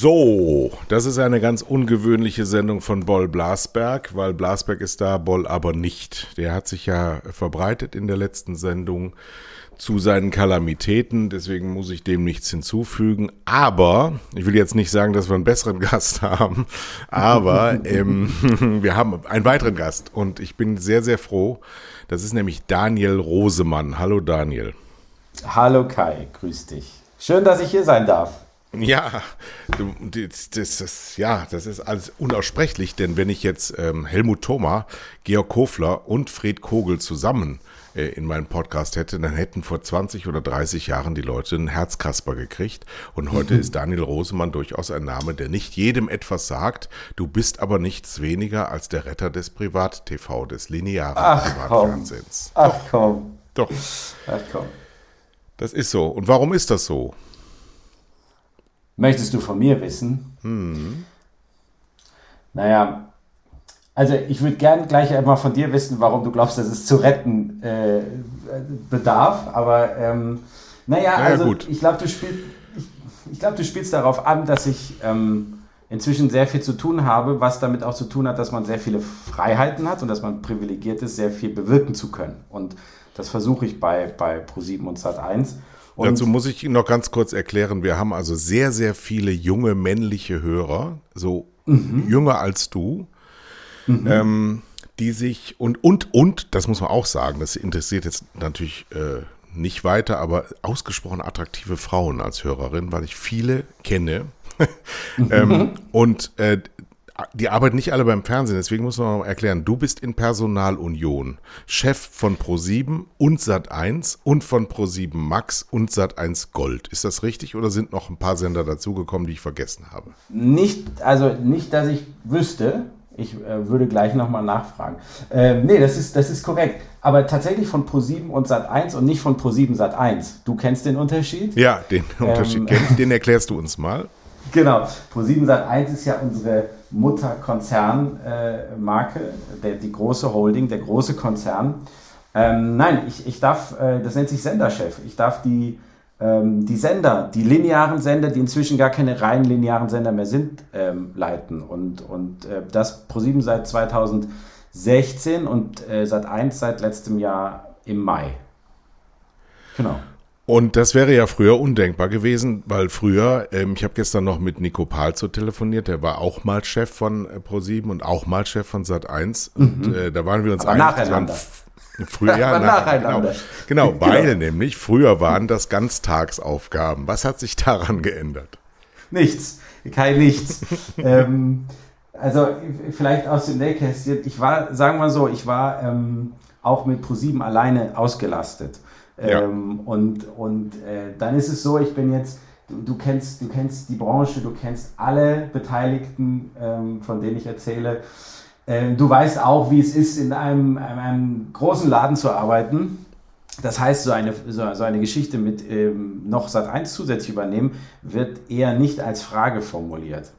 So, das ist eine ganz ungewöhnliche Sendung von Boll Blasberg, weil Blasberg ist da, Boll aber nicht. Der hat sich ja verbreitet in der letzten Sendung zu seinen Kalamitäten, deswegen muss ich dem nichts hinzufügen. Aber, ich will jetzt nicht sagen, dass wir einen besseren Gast haben, aber ähm, wir haben einen weiteren Gast und ich bin sehr, sehr froh. Das ist nämlich Daniel Rosemann. Hallo Daniel. Hallo Kai, grüß dich. Schön, dass ich hier sein darf. Ja, du, das, das, ja, das ist alles unaussprechlich, denn wenn ich jetzt ähm, Helmut Thoma, Georg Kofler und Fred Kogel zusammen äh, in meinem Podcast hätte, dann hätten vor 20 oder 30 Jahren die Leute einen Herzkasper gekriegt. Und heute mhm. ist Daniel Rosemann durchaus ein Name, der nicht jedem etwas sagt. Du bist aber nichts weniger als der Retter des Privat-TV, des linearen Ach, Privatfernsehens. Komm. Ach komm. Doch. Ach komm. Das ist so. Und warum ist das so? Möchtest du von mir wissen? Mhm. Naja, also ich würde gern gleich einmal von dir wissen, warum du glaubst, dass es zu retten äh, bedarf. Aber ähm, naja, naja, also gut. ich glaube, du, spiel, ich, ich glaub, du spielst darauf an, dass ich ähm, inzwischen sehr viel zu tun habe, was damit auch zu tun hat, dass man sehr viele Freiheiten hat und dass man privilegiert ist, sehr viel bewirken zu können. Und das versuche ich bei, bei Pro7 und Sat1. Und Dazu muss ich noch ganz kurz erklären, wir haben also sehr, sehr viele junge männliche Hörer, so mhm. jünger als du, mhm. ähm, die sich und, und, und, das muss man auch sagen, das interessiert jetzt natürlich äh, nicht weiter, aber ausgesprochen attraktive Frauen als Hörerin, weil ich viele kenne. ähm, und äh, die arbeiten nicht alle beim Fernsehen, deswegen muss man mal erklären, du bist in Personalunion, Chef von Pro7 und Sat1 und von Pro7 Max und Sat1 Gold. Ist das richtig oder sind noch ein paar Sender dazugekommen, die ich vergessen habe? Nicht, also nicht, dass ich wüsste. Ich äh, würde gleich nochmal nachfragen. Äh, nee, das ist, das ist korrekt. Aber tatsächlich von Pro7 und Sat1 und nicht von Pro7 Sat1. Du kennst den Unterschied? Ja, den Unterschied ähm, kenne ich. Den erklärst du uns mal. Genau. Pro7 Sat1 ist ja unsere Mutterkonzernmarke, äh, die große Holding, der große Konzern. Ähm, nein, ich, ich darf, äh, das nennt sich Senderchef. Ich darf die ähm, die Sender, die linearen Sender, die inzwischen gar keine rein linearen Sender mehr sind, ähm, leiten. Und, und äh, das ProSieben seit 2016 und äh, seit 1 seit letztem Jahr im Mai. Genau. Und das wäre ja früher undenkbar gewesen, weil früher, ähm, ich habe gestern noch mit Nico Palzo telefoniert, der war auch mal Chef von äh, Pro7 und auch mal Chef von Sat1. Mhm. Und äh, da waren wir uns Aber einig, Früher, ja, nacheinander. Genau, genau, weil nämlich früher waren das Ganztagsaufgaben. Was hat sich daran geändert? Nichts, kein Nichts. ähm, also vielleicht aus dem Nähkästchen. Ich war, sagen wir so, ich war ähm, auch mit ProSieben alleine ausgelastet. Ja. Ähm, und und äh, dann ist es so, ich bin jetzt, du, du, kennst, du kennst die Branche, du kennst alle Beteiligten, ähm, von denen ich erzähle. Ähm, du weißt auch, wie es ist, in einem, einem großen Laden zu arbeiten. Das heißt, so eine, so, so eine Geschichte mit ähm, noch Sat 1 zusätzlich übernehmen, wird eher nicht als Frage formuliert.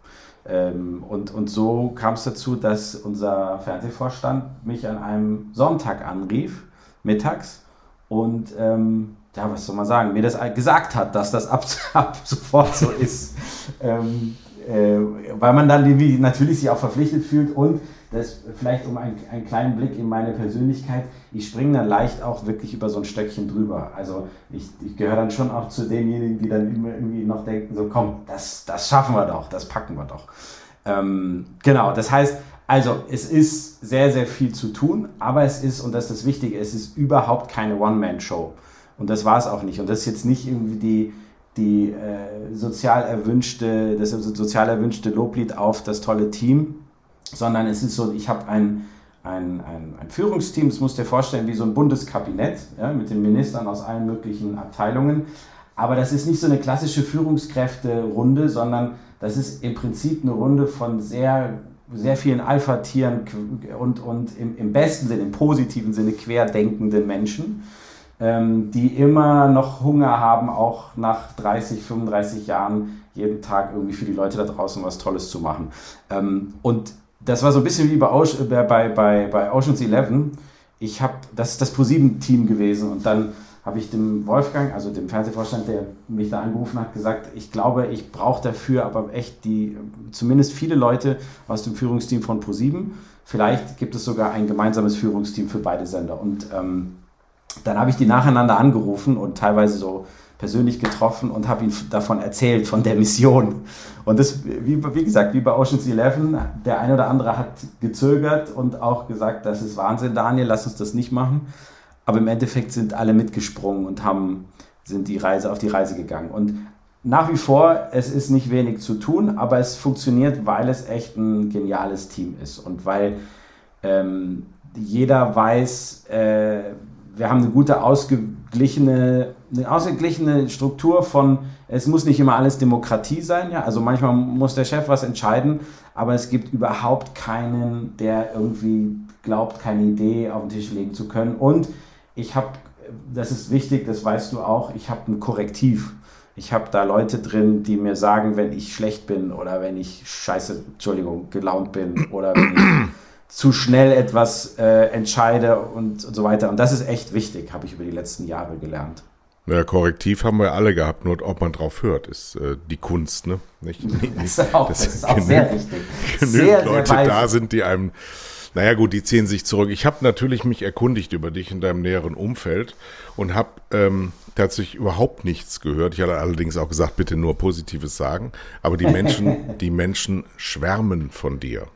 Ähm, und, und so kam es dazu, dass unser Fernsehvorstand mich an einem Sonntag anrief, mittags, und ähm, ja, was soll man sagen, mir das gesagt hat, dass das ab, ab sofort so ist. ähm, äh, weil man dann natürlich sich auch verpflichtet fühlt und das vielleicht um einen, einen kleinen Blick in meine Persönlichkeit, ich springe dann leicht auch wirklich über so ein Stöckchen drüber. Also ich, ich gehöre dann schon auch zu denjenigen, die dann immer irgendwie noch denken, so komm, das, das schaffen wir doch, das packen wir doch. Ähm, genau, das heißt, also es ist sehr, sehr viel zu tun, aber es ist, und das ist das Wichtige, es ist überhaupt keine One-Man-Show. Und das war es auch nicht. Und das ist jetzt nicht irgendwie die, die äh, sozial erwünschte, das sozial erwünschte Loblied auf das tolle Team, sondern es ist so, ich habe ein, ein, ein, ein, Führungsteam, das musst du dir vorstellen, wie so ein Bundeskabinett ja, mit den Ministern aus allen möglichen Abteilungen. Aber das ist nicht so eine klassische Führungskräfte-Runde, sondern das ist im Prinzip eine Runde von sehr, sehr vielen Alpha-Tieren und, und im, im besten Sinne, im positiven Sinne querdenkenden Menschen, ähm, die immer noch Hunger haben, auch nach 30, 35 Jahren jeden Tag irgendwie für die Leute da draußen was Tolles zu machen. Ähm, und das war so ein bisschen wie bei, äh, bei, bei, bei Ocean's Eleven. Ich habe, das ist das ProSieben-Team gewesen und dann habe ich dem Wolfgang, also dem Fernsehvorstand, der mich da angerufen hat, gesagt, ich glaube, ich brauche dafür aber echt die, zumindest viele Leute aus dem Führungsteam von ProSieben. Vielleicht gibt es sogar ein gemeinsames Führungsteam für beide Sender. Und ähm, dann habe ich die nacheinander angerufen und teilweise so persönlich getroffen und habe ihm davon erzählt, von der Mission. Und das, wie, wie gesagt, wie bei Ocean's Eleven, der eine oder andere hat gezögert und auch gesagt, das ist Wahnsinn, Daniel, lass uns das nicht machen. Aber im Endeffekt sind alle mitgesprungen und haben, sind die Reise auf die Reise gegangen. Und nach wie vor, es ist nicht wenig zu tun, aber es funktioniert, weil es echt ein geniales Team ist und weil ähm, jeder weiß, äh, wir haben eine gute, ausgeglichene, eine ausgeglichene Struktur von, es muss nicht immer alles Demokratie sein, ja, also manchmal muss der Chef was entscheiden, aber es gibt überhaupt keinen, der irgendwie glaubt, keine Idee auf den Tisch legen zu können. Und ich habe, das ist wichtig, das weißt du auch, ich habe ein Korrektiv. Ich habe da Leute drin, die mir sagen, wenn ich schlecht bin oder wenn ich scheiße, Entschuldigung, gelaunt bin oder wenn ich zu schnell etwas äh, entscheide und, und so weiter. Und das ist echt wichtig, habe ich über die letzten Jahre gelernt. Ja, Korrektiv haben wir alle gehabt, nur ob man drauf hört, ist äh, die Kunst, ne? Nicht, nicht, das ist auch, das ist auch genügend, sehr wichtig. Genügend sehr, Leute sehr da sind, die einem, naja gut, die ziehen sich zurück. Ich habe natürlich mich erkundigt über dich in deinem näheren Umfeld und habe ähm, tatsächlich überhaupt nichts gehört. Ich hatte allerdings auch gesagt, bitte nur Positives sagen. Aber die Menschen, die Menschen schwärmen von dir.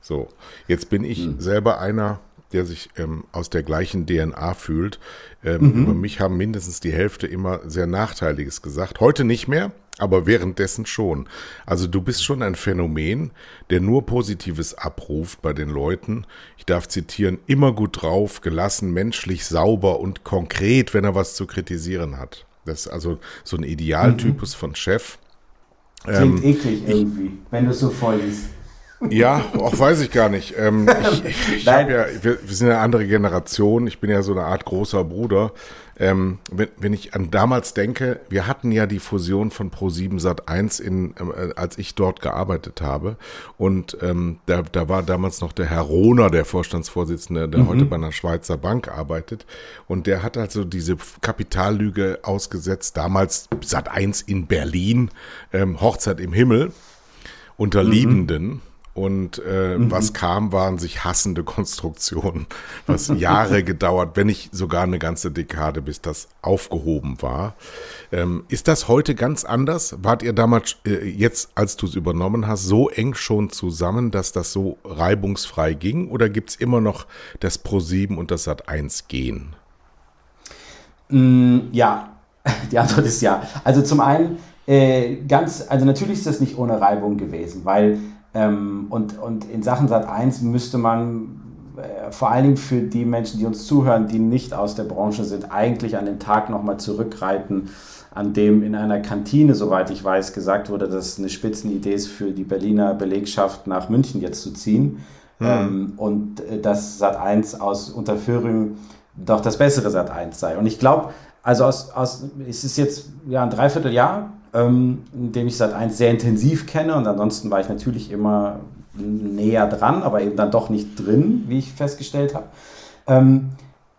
So, jetzt bin ich hm. selber einer, der sich ähm, aus der gleichen DNA fühlt. Ähm, mhm. Über mich haben mindestens die Hälfte immer sehr Nachteiliges gesagt. Heute nicht mehr, aber währenddessen schon. Also du bist schon ein Phänomen, der nur Positives abruft bei den Leuten. Ich darf zitieren, immer gut drauf, gelassen, menschlich, sauber und konkret, wenn er was zu kritisieren hat. Das ist also so ein Idealtypus mhm. von Chef. Klingt ähm, eklig irgendwie, wenn du so voll bist. Ja, auch weiß ich gar nicht. Ähm, ich ich, ich ja, wir, wir, sind eine andere Generation. Ich bin ja so eine Art großer Bruder. Ähm, wenn, wenn ich an damals denke, wir hatten ja die Fusion von Pro7 Sat 1 in, äh, als ich dort gearbeitet habe. Und ähm, da, da war damals noch der Herr Rohner, der Vorstandsvorsitzende, der mhm. heute bei einer Schweizer Bank arbeitet. Und der hat also diese Kapitallüge ausgesetzt, damals Sat 1 in Berlin, ähm, Hochzeit im Himmel unter mhm. Und äh, mhm. was kam, waren sich hassende Konstruktionen, was Jahre gedauert, wenn nicht sogar eine ganze Dekade, bis das aufgehoben war. Ähm, ist das heute ganz anders? Wart ihr damals, äh, jetzt als du es übernommen hast, so eng schon zusammen, dass das so reibungsfrei ging? Oder gibt es immer noch das Pro 7 und das Sat 1 gehen? Mm, ja, die Antwort ist ja. Also zum einen, äh, ganz, also natürlich ist das nicht ohne Reibung gewesen, weil ähm, und, und in Sachen Sat 1 müsste man äh, vor allen Dingen für die Menschen, die uns zuhören, die nicht aus der Branche sind, eigentlich an den Tag nochmal zurückreiten, an dem in einer Kantine, soweit ich weiß, gesagt wurde, dass es eine Spitzenidee ist für die Berliner Belegschaft nach München jetzt zu ziehen. Mhm. Ähm, und äh, dass Sat 1 aus Unterföhring doch das bessere Sat 1 sei. Und ich glaube, also aus, aus, es ist jetzt ja ein Dreivierteljahr, ähm, dem ich seit 1 sehr intensiv kenne und ansonsten war ich natürlich immer näher dran, aber eben dann doch nicht drin, wie ich festgestellt habe. Ähm,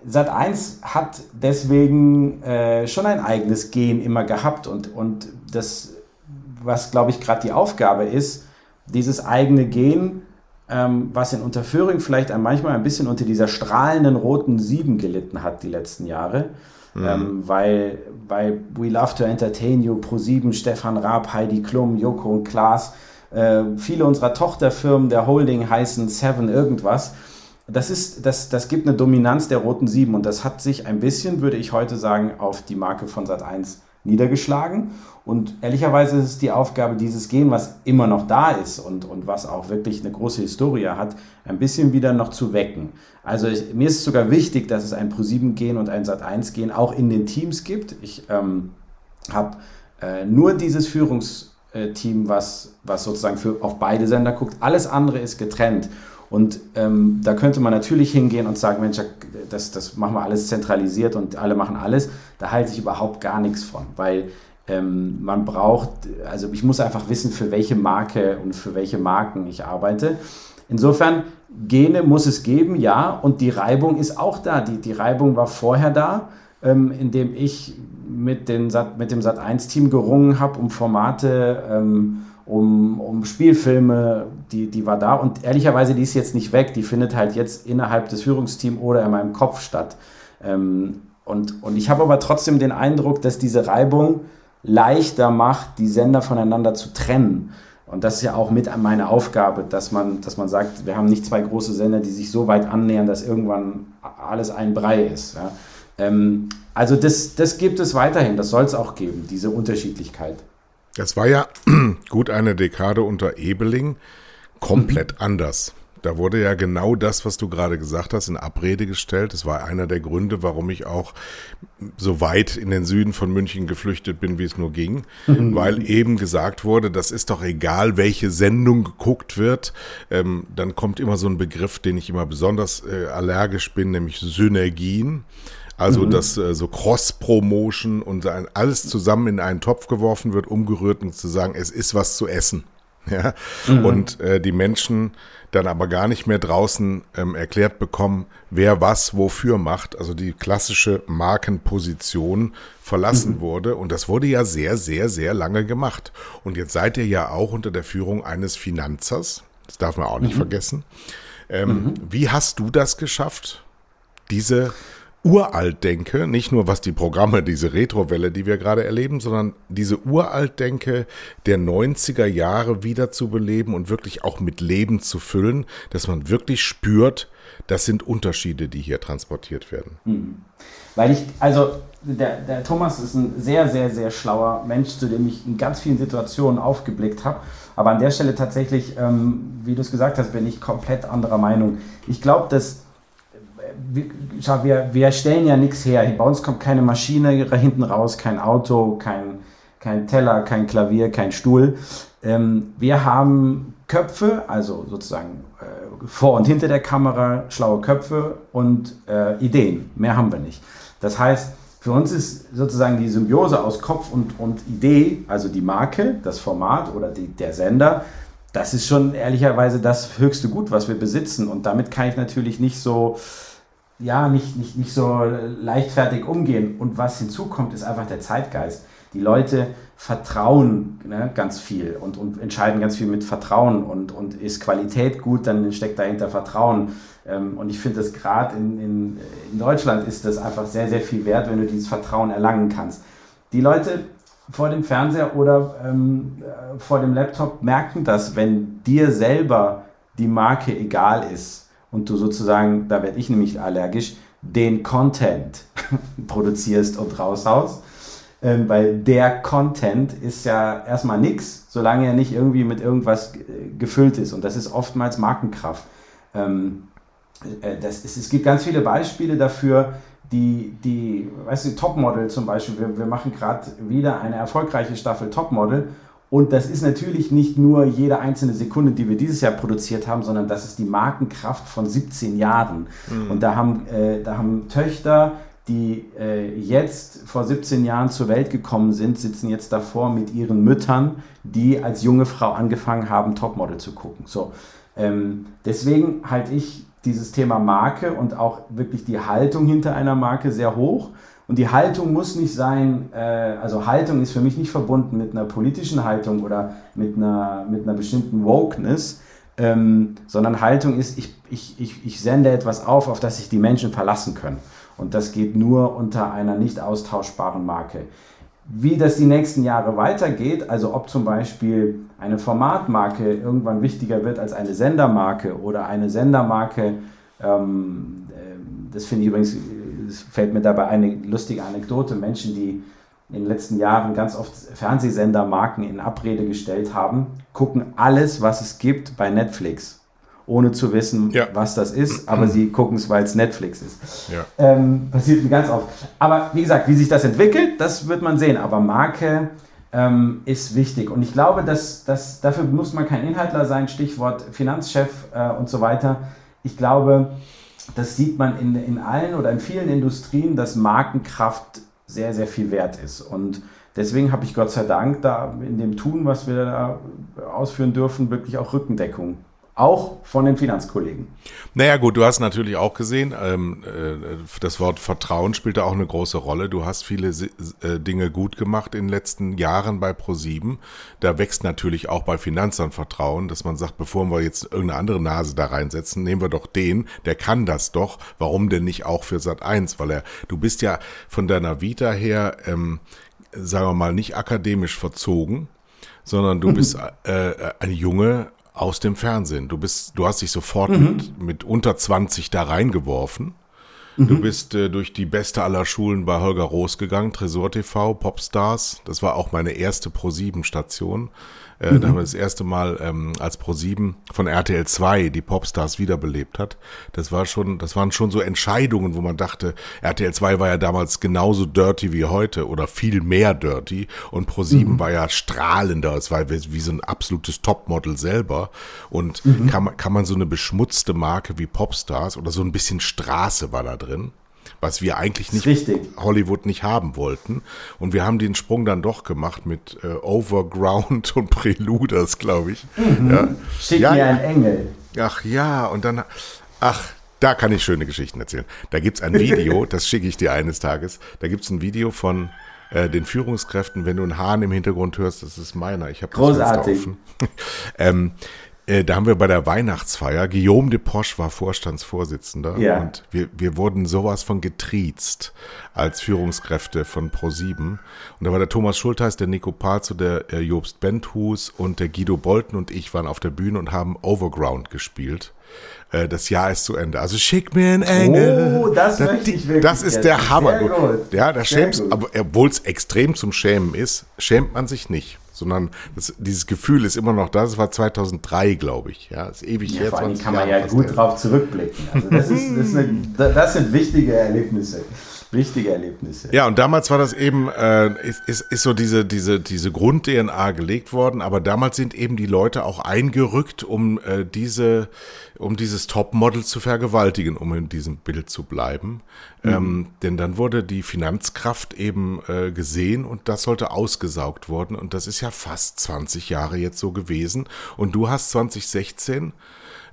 Sat 1 hat deswegen äh, schon ein eigenes Gen immer gehabt und, und das, was glaube ich gerade die Aufgabe ist, dieses eigene Gen, ähm, was in Unterföhring vielleicht manchmal ein bisschen unter dieser strahlenden roten Sieben gelitten hat die letzten Jahre, Mhm. Ähm, weil bei We Love to Entertain You, Pro7, Stefan Raab, Heidi Klum, Joko und Klaas, äh, viele unserer Tochterfirmen der Holding heißen Seven irgendwas. Das, ist, das, das gibt eine Dominanz der roten Sieben und das hat sich ein bisschen, würde ich heute sagen, auf die Marke von Sat1 niedergeschlagen. Und ehrlicherweise ist es die Aufgabe, dieses Gen, was immer noch da ist und, und was auch wirklich eine große Historie hat, ein bisschen wieder noch zu wecken. Also ich, mir ist sogar wichtig, dass es ein Pro7-Gen und ein Sat1-Gen auch in den Teams gibt. Ich ähm, habe äh, nur dieses Führungsteam, was, was sozusagen für, auf beide Sender guckt. Alles andere ist getrennt. Und ähm, da könnte man natürlich hingehen und sagen, Mensch, das, das machen wir alles zentralisiert und alle machen alles. Da halte ich überhaupt gar nichts von, weil ähm, man braucht, also ich muss einfach wissen, für welche Marke und für welche Marken ich arbeite. Insofern, Gene muss es geben, ja, und die Reibung ist auch da. Die, die Reibung war vorher da, ähm, indem ich mit, den Sat, mit dem Sat1-Team gerungen habe um Formate, ähm, um, um Spielfilme, die, die war da. Und ehrlicherweise, die ist jetzt nicht weg, die findet halt jetzt innerhalb des Führungsteams oder in meinem Kopf statt. Ähm, und, und ich habe aber trotzdem den Eindruck, dass diese Reibung leichter macht, die Sender voneinander zu trennen. Und das ist ja auch mit meine Aufgabe, dass man, dass man sagt, wir haben nicht zwei große Sender, die sich so weit annähern, dass irgendwann alles ein Brei ist. Ja. Ähm, also das, das gibt es weiterhin, das soll es auch geben, diese Unterschiedlichkeit. Das war ja gut eine Dekade unter Ebeling komplett mhm. anders. Da wurde ja genau das, was du gerade gesagt hast, in Abrede gestellt. Das war einer der Gründe, warum ich auch so weit in den Süden von München geflüchtet bin, wie es nur ging, mhm. weil eben gesagt wurde, das ist doch egal, welche Sendung geguckt wird. Ähm, dann kommt immer so ein Begriff, den ich immer besonders äh, allergisch bin, nämlich Synergien. Also, mhm. dass äh, so Cross-Promotion und alles zusammen in einen Topf geworfen wird, umgerührt und zu sagen, es ist was zu essen. Ja? Mhm. Und äh, die Menschen dann aber gar nicht mehr draußen ähm, erklärt bekommen, wer was wofür macht. Also die klassische Markenposition verlassen mhm. wurde. Und das wurde ja sehr, sehr, sehr lange gemacht. Und jetzt seid ihr ja auch unter der Führung eines Finanzers. Das darf man auch nicht mhm. vergessen. Ähm, mhm. Wie hast du das geschafft, diese uralt denke, nicht nur was die Programme, diese Retrowelle, die wir gerade erleben, sondern diese uralt denke der 90er Jahre wieder zu beleben und wirklich auch mit Leben zu füllen, dass man wirklich spürt, das sind Unterschiede, die hier transportiert werden. Mhm. Weil ich, also der, der Thomas ist ein sehr, sehr, sehr schlauer Mensch, zu dem ich in ganz vielen Situationen aufgeblickt habe. Aber an der Stelle tatsächlich, ähm, wie du es gesagt hast, bin ich komplett anderer Meinung. Ich glaube, dass schau, wir, wir stellen ja nichts her. Bei uns kommt keine Maschine hinten raus, kein Auto, kein, kein Teller, kein Klavier, kein Stuhl. Ähm, wir haben Köpfe, also sozusagen äh, vor und hinter der Kamera schlaue Köpfe und äh, Ideen. Mehr haben wir nicht. Das heißt, für uns ist sozusagen die Symbiose aus Kopf und, und Idee, also die Marke, das Format oder die, der Sender, das ist schon ehrlicherweise das höchste Gut, was wir besitzen. Und damit kann ich natürlich nicht so ja, nicht, nicht, nicht so leichtfertig umgehen. Und was hinzukommt, ist einfach der Zeitgeist. Die Leute vertrauen ne, ganz viel und, und entscheiden ganz viel mit Vertrauen. Und, und ist Qualität gut, dann steckt dahinter Vertrauen. Ähm, und ich finde das gerade in, in, in Deutschland ist das einfach sehr, sehr viel wert, wenn du dieses Vertrauen erlangen kannst. Die Leute vor dem Fernseher oder ähm, äh, vor dem Laptop merken das, wenn dir selber die Marke egal ist und du sozusagen, da werde ich nämlich allergisch, den Content produzierst und raushaust. Ähm, weil der Content ist ja erstmal nichts, solange er nicht irgendwie mit irgendwas gefüllt ist. Und das ist oftmals Markenkraft. Ähm, äh, das ist, es gibt ganz viele Beispiele dafür, die, die weißt du, Topmodel zum Beispiel, wir, wir machen gerade wieder eine erfolgreiche Staffel Topmodel und das ist natürlich nicht nur jede einzelne Sekunde, die wir dieses Jahr produziert haben, sondern das ist die Markenkraft von 17 Jahren. Mhm. Und da haben, äh, da haben Töchter, die äh, jetzt vor 17 Jahren zur Welt gekommen sind, sitzen jetzt davor mit ihren Müttern, die als junge Frau angefangen haben, Topmodel zu gucken. So, ähm, deswegen halte ich dieses Thema Marke und auch wirklich die Haltung hinter einer Marke sehr hoch. Und die Haltung muss nicht sein, äh, also Haltung ist für mich nicht verbunden mit einer politischen Haltung oder mit einer, mit einer bestimmten Wokeness, ähm, sondern Haltung ist, ich, ich, ich, ich sende etwas auf, auf das sich die Menschen verlassen können. Und das geht nur unter einer nicht austauschbaren Marke. Wie das die nächsten Jahre weitergeht, also ob zum Beispiel eine Formatmarke irgendwann wichtiger wird als eine Sendermarke oder eine Sendermarke, ähm, äh, das finde ich übrigens es fällt mir dabei eine lustige Anekdote. Menschen, die in den letzten Jahren ganz oft Fernsehsendermarken in Abrede gestellt haben, gucken alles, was es gibt bei Netflix ohne zu wissen, ja. was das ist, aber sie gucken es, weil es Netflix ist. Ja. Ähm, passiert mir ganz oft. Aber wie gesagt, wie sich das entwickelt, das wird man sehen. Aber Marke ähm, ist wichtig. Und ich glaube, dass, dass dafür muss man kein Inhaltler sein, Stichwort Finanzchef äh, und so weiter. Ich glaube, das sieht man in, in allen oder in vielen Industrien, dass Markenkraft sehr, sehr viel wert ist. Und deswegen habe ich Gott sei Dank da in dem Tun, was wir da ausführen dürfen, wirklich auch Rückendeckung auch von den Finanzkollegen. Naja gut, du hast natürlich auch gesehen, ähm, äh, das Wort Vertrauen spielt da auch eine große Rolle. Du hast viele äh, Dinge gut gemacht in den letzten Jahren bei Pro7. Da wächst natürlich auch bei Finanzern Vertrauen, dass man sagt, bevor wir jetzt irgendeine andere Nase da reinsetzen, nehmen wir doch den, der kann das doch. Warum denn nicht auch für Sat 1? Weil er, du bist ja von deiner Vita her, ähm, sagen wir mal, nicht akademisch verzogen, sondern du bist äh, ein Junge aus dem Fernsehen. Du bist, du hast dich sofort mhm. mit, mit unter 20 da reingeworfen. Mhm. Du bist äh, durch die beste aller Schulen bei Holger Roos gegangen, Tresor TV, Popstars. Das war auch meine erste Pro-7-Station. Äh, mhm. Da haben wir das erste Mal ähm, als Pro7 von RTL 2 die Popstars wiederbelebt hat. Das war schon, das waren schon so Entscheidungen, wo man dachte, RTL 2 war ja damals genauso dirty wie heute oder viel mehr dirty und Pro7 mhm. war ja strahlender. Es war wie, wie so ein absolutes Topmodel selber. Und mhm. kann, man kann man so eine beschmutzte Marke wie Popstars oder so ein bisschen Straße war da drin was wir eigentlich nicht Richtig. Hollywood nicht haben wollten. Und wir haben den Sprung dann doch gemacht mit äh, Overground und Preluders, glaube ich. Mhm. Ja. Schick ja, mir ein Engel. Ach ja, und dann, ach, da kann ich schöne Geschichten erzählen. Da gibt es ein Video, das schicke ich dir eines Tages. Da gibt es ein Video von äh, den Führungskräften, wenn du einen Hahn im Hintergrund hörst, das ist meiner. Ich habe Großartig. ähm, äh, da haben wir bei der Weihnachtsfeier, Guillaume de Posch war Vorstandsvorsitzender ja. und wir, wir wurden sowas von getriezt als Führungskräfte von Pro7. Und da war der Thomas Schultheiß, der Nico Palzo, der äh, Jobst Benthus und der Guido Bolten und ich waren auf der Bühne und haben Overground gespielt. Äh, das Jahr ist zu Ende. Also schick mir einen Engel. Oh, das, das, möchte ich wirklich. Das ist der Hammer. Ja, da schämst, aber obwohl es extrem zum Schämen ist, schämt man sich nicht sondern das, dieses Gefühl ist immer noch da. Das war 2003, glaube ich. Ja, ist ewig ja, her. Vor allem kann man Jahre ja gut drauf zurückblicken. Also das, ist, das, ist eine, das sind wichtige Erlebnisse. Wichtige Erlebnisse. Ja, und damals war das eben, äh, ist, ist, ist so diese, diese, diese Grund-DNA gelegt worden, aber damals sind eben die Leute auch eingerückt, um äh, diese, um dieses Topmodel zu vergewaltigen, um in diesem Bild zu bleiben. Mhm. Ähm, denn dann wurde die Finanzkraft eben äh, gesehen und das sollte ausgesaugt worden. Und das ist ja fast 20 Jahre jetzt so gewesen. Und du hast 2016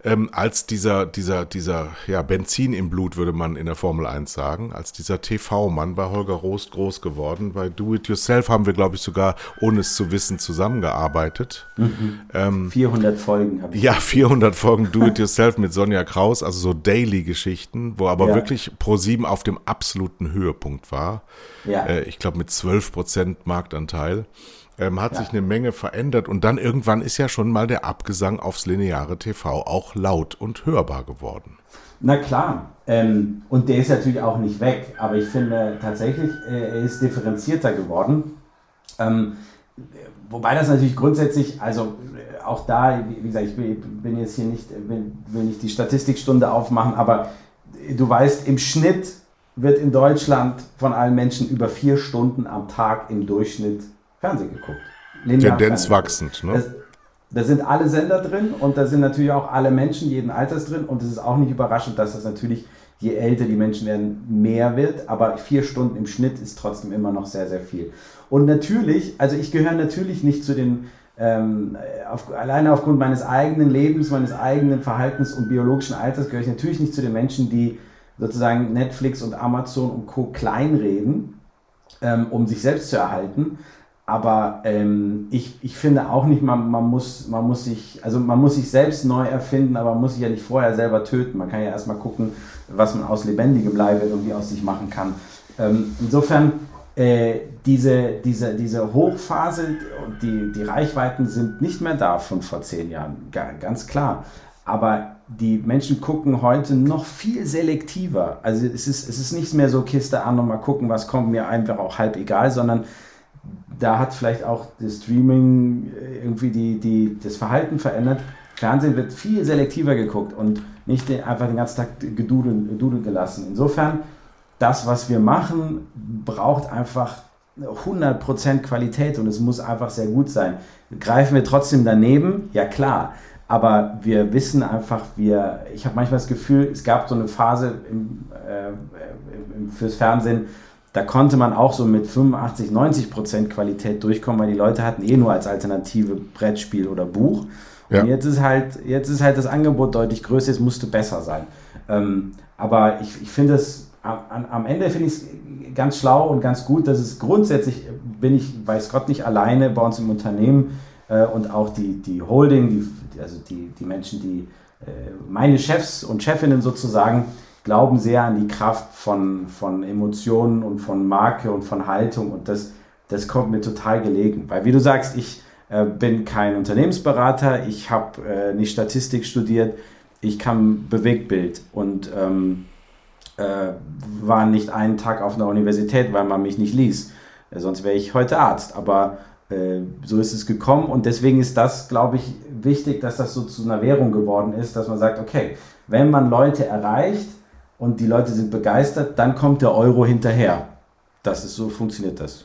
ähm, als dieser, dieser, dieser, ja, Benzin im Blut, würde man in der Formel 1 sagen, als dieser TV-Mann bei Holger Rost groß geworden. Bei Do It Yourself haben wir, glaube ich, sogar, ohne es zu wissen, zusammengearbeitet. Mhm. Ähm, 400 Folgen habe ich. Ja, 400 Folgen Do It Yourself mit Sonja Kraus, also so Daily-Geschichten, wo aber ja. wirklich Pro7 auf dem absoluten Höhepunkt war. Ja. Äh, ich glaube, mit 12 Prozent Marktanteil ähm, hat ja. sich eine Menge verändert und dann irgendwann ist ja schon mal der Abgesang aufs lineare TV auch laut und hörbar geworden. Na klar, ähm, und der ist natürlich auch nicht weg, aber ich finde tatsächlich, äh, er ist differenzierter geworden. Ähm, wobei das natürlich grundsätzlich, also äh, auch da, wie gesagt, ich bin jetzt hier nicht, will nicht die Statistikstunde aufmachen, aber du weißt, im Schnitt wird in Deutschland von allen Menschen über vier Stunden am Tag im Durchschnitt Fernsehen geguckt. Tendenz wachsend, ne? da sind alle Sender drin und da sind natürlich auch alle Menschen jeden Alters drin und es ist auch nicht überraschend, dass das natürlich, je älter die Menschen werden, mehr wird, aber vier Stunden im Schnitt ist trotzdem immer noch sehr, sehr viel. Und natürlich, also ich gehöre natürlich nicht zu den, ähm, auf, alleine aufgrund meines eigenen Lebens, meines eigenen Verhaltens und biologischen Alters gehöre ich natürlich nicht zu den Menschen, die sozusagen Netflix und Amazon und Co. kleinreden, ähm, um sich selbst zu erhalten, aber ähm, ich, ich finde auch nicht, man, man, muss, man muss sich, also man muss sich selbst neu erfinden, aber man muss sich ja nicht vorher selber töten. Man kann ja erstmal gucken, was man aus lebendigem Leibe irgendwie aus sich machen kann. Ähm, insofern, äh, diese, diese, diese Hochphase und die, die Reichweiten sind nicht mehr da von vor zehn Jahren, ganz klar. Aber die Menschen gucken heute noch viel selektiver. Also es ist, es ist nicht mehr so Kiste an und mal gucken, was kommt mir einfach auch halb egal, sondern da hat vielleicht auch das Streaming äh, irgendwie die, die, das Verhalten verändert. Fernsehen wird viel selektiver geguckt und nicht einfach den ganzen Tag gedudelt gelassen. Insofern, das, was wir machen, braucht einfach 100% Qualität und es muss einfach sehr gut sein. Greifen wir trotzdem daneben? Ja klar. Aber wir wissen einfach, wir, ich habe manchmal das Gefühl, es gab so eine Phase im, äh, fürs Fernsehen, da konnte man auch so mit 85, 90 Prozent Qualität durchkommen, weil die Leute hatten eh nur als Alternative Brettspiel oder Buch. Ja. Und jetzt ist halt, jetzt ist halt das Angebot deutlich größer, es musste besser sein. Ähm, aber ich, ich finde es, am, am Ende finde ich es ganz schlau und ganz gut, dass es grundsätzlich, bin ich, weiß Gott nicht alleine bei uns im Unternehmen äh, und auch die, die Holding, die, also die, die Menschen, die äh, meine Chefs und Chefinnen sozusagen, glauben sehr an die Kraft von, von Emotionen und von Marke und von Haltung und das, das kommt mir total gelegen. Weil wie du sagst, ich äh, bin kein Unternehmensberater, ich habe äh, nicht Statistik studiert, ich kann Bewegtbild und ähm, äh, war nicht einen Tag auf einer Universität, weil man mich nicht ließ. Äh, sonst wäre ich heute Arzt. Aber äh, so ist es gekommen und deswegen ist das, glaube ich, wichtig, dass das so zu einer Währung geworden ist, dass man sagt, okay, wenn man Leute erreicht und die Leute sind begeistert, dann kommt der Euro hinterher. Das ist so funktioniert das.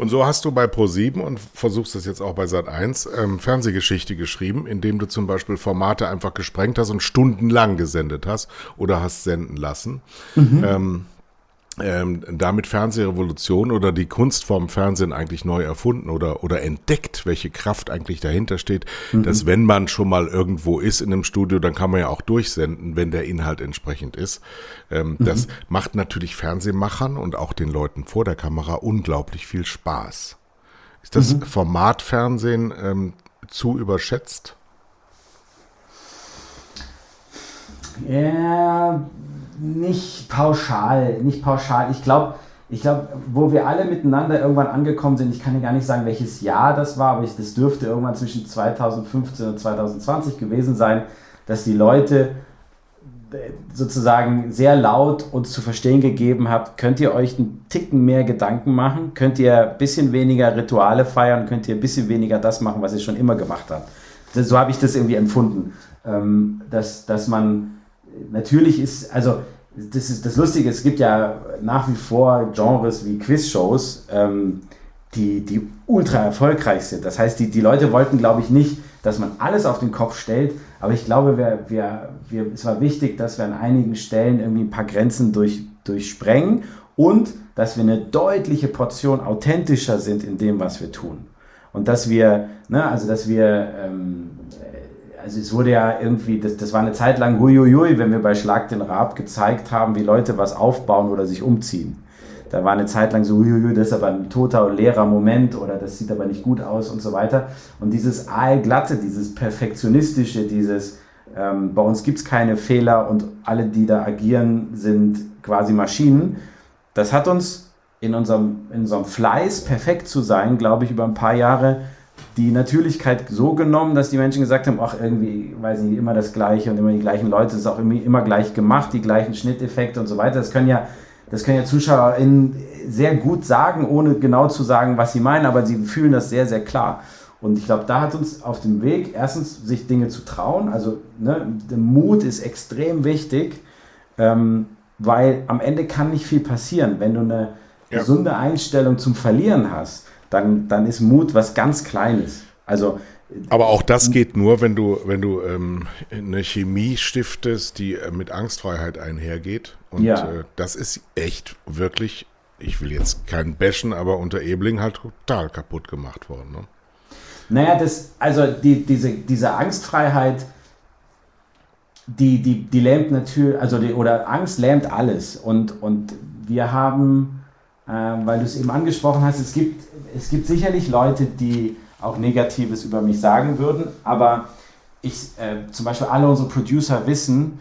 Und so hast du bei Pro7 und versuchst das jetzt auch bei Sat1 ähm, Fernsehgeschichte geschrieben, indem du zum Beispiel Formate einfach gesprengt hast und stundenlang gesendet hast oder hast senden lassen. Mhm. Ähm, ähm, damit Fernsehrevolution oder die Kunstform Fernsehen eigentlich neu erfunden oder, oder entdeckt, welche Kraft eigentlich dahinter steht, mhm. dass wenn man schon mal irgendwo ist in einem Studio, dann kann man ja auch durchsenden, wenn der Inhalt entsprechend ist. Ähm, mhm. Das macht natürlich Fernsehmachern und auch den Leuten vor der Kamera unglaublich viel Spaß. Ist das mhm. Format Fernsehen ähm, zu überschätzt? Ja, nicht pauschal, nicht pauschal. Ich glaube, ich glaube, wo wir alle miteinander irgendwann angekommen sind, ich kann dir gar nicht sagen, welches Jahr das war, aber ich, das dürfte irgendwann zwischen 2015 und 2020 gewesen sein, dass die Leute äh, sozusagen sehr laut uns zu verstehen gegeben habt, könnt ihr euch einen Ticken mehr Gedanken machen, könnt ihr ein bisschen weniger Rituale feiern, könnt ihr ein bisschen weniger das machen, was ihr schon immer gemacht habt. So habe ich das irgendwie empfunden, ähm, dass, dass man natürlich ist, also das ist das Lustige, es gibt ja nach wie vor Genres wie Quizshows, ähm, die, die ultra erfolgreich sind. Das heißt, die, die Leute wollten, glaube ich, nicht, dass man alles auf den Kopf stellt, aber ich glaube, wir, wir, wir, es war wichtig, dass wir an einigen Stellen irgendwie ein paar Grenzen durch, durchsprengen und dass wir eine deutliche Portion authentischer sind in dem, was wir tun. Und dass wir, ne, also dass wir ähm, also es wurde ja irgendwie, das, das war eine Zeit lang huiuiui, wenn wir bei Schlag den Raab gezeigt haben, wie Leute was aufbauen oder sich umziehen. Da war eine Zeit lang so, huiuiui, das ist aber ein toter und leerer Moment oder das sieht aber nicht gut aus und so weiter. Und dieses Aalglatte, dieses Perfektionistische, dieses, ähm, bei uns gibt es keine Fehler und alle, die da agieren, sind quasi Maschinen, das hat uns in unserem, in unserem Fleiß, perfekt zu sein, glaube ich, über ein paar Jahre die Natürlichkeit so genommen, dass die Menschen gesagt haben, ach irgendwie, weiß ich nicht, immer das Gleiche und immer die gleichen Leute, es ist auch immer, immer gleich gemacht, die gleichen Schnitteffekte und so weiter. Das können ja, das können ja ZuschauerInnen sehr gut sagen, ohne genau zu sagen, was sie meinen, aber sie fühlen das sehr, sehr klar. Und ich glaube, da hat uns auf dem Weg, erstens, sich Dinge zu trauen, also ne, der Mut ist extrem wichtig, ähm, weil am Ende kann nicht viel passieren, wenn du eine ja. gesunde Einstellung zum Verlieren hast dann, dann ist Mut was ganz Kleines. Also aber auch das geht nur, wenn du, wenn du ähm, eine Chemie stiftest, die äh, mit Angstfreiheit einhergeht. Und ja. äh, das ist echt wirklich, ich will jetzt keinen bashen, aber unter Ebling halt total kaputt gemacht worden. Ne? Naja, das, also die, diese, diese Angstfreiheit, die, die, die lähmt natürlich, also die, oder Angst lähmt alles. Und, und wir haben weil du es eben angesprochen hast, es gibt, es gibt sicherlich Leute, die auch Negatives über mich sagen würden, aber ich, äh, zum Beispiel alle unsere Producer wissen,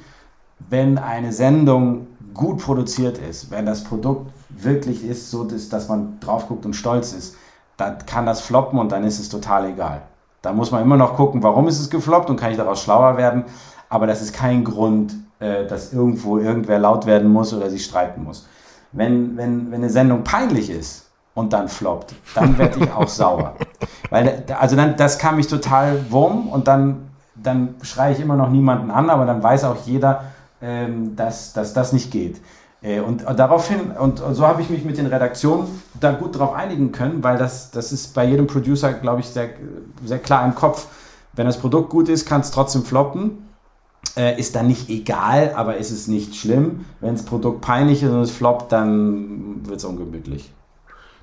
wenn eine Sendung gut produziert ist, wenn das Produkt wirklich ist, so dass, dass man drauf guckt und stolz ist, dann kann das floppen und dann ist es total egal. Da muss man immer noch gucken, warum ist es gefloppt und kann ich daraus schlauer werden. Aber das ist kein Grund, äh, dass irgendwo irgendwer laut werden muss oder sich streiten muss wenn, wenn, wenn eine Sendung peinlich ist und dann floppt, dann werde ich auch sauer. Weil, also dann, das kann mich total wurm und dann, dann schreie ich immer noch niemanden an, aber dann weiß auch jeder, ähm, dass, dass das nicht geht. Äh, und daraufhin, und so habe ich mich mit den Redaktionen da gut drauf einigen können, weil das, das ist bei jedem Producer, glaube ich, sehr, sehr klar im Kopf. Wenn das Produkt gut ist, kann es trotzdem floppen. Äh, ist dann nicht egal, aber ist es nicht schlimm. Wenn das Produkt peinlich ist und es floppt, dann wird es ungemütlich.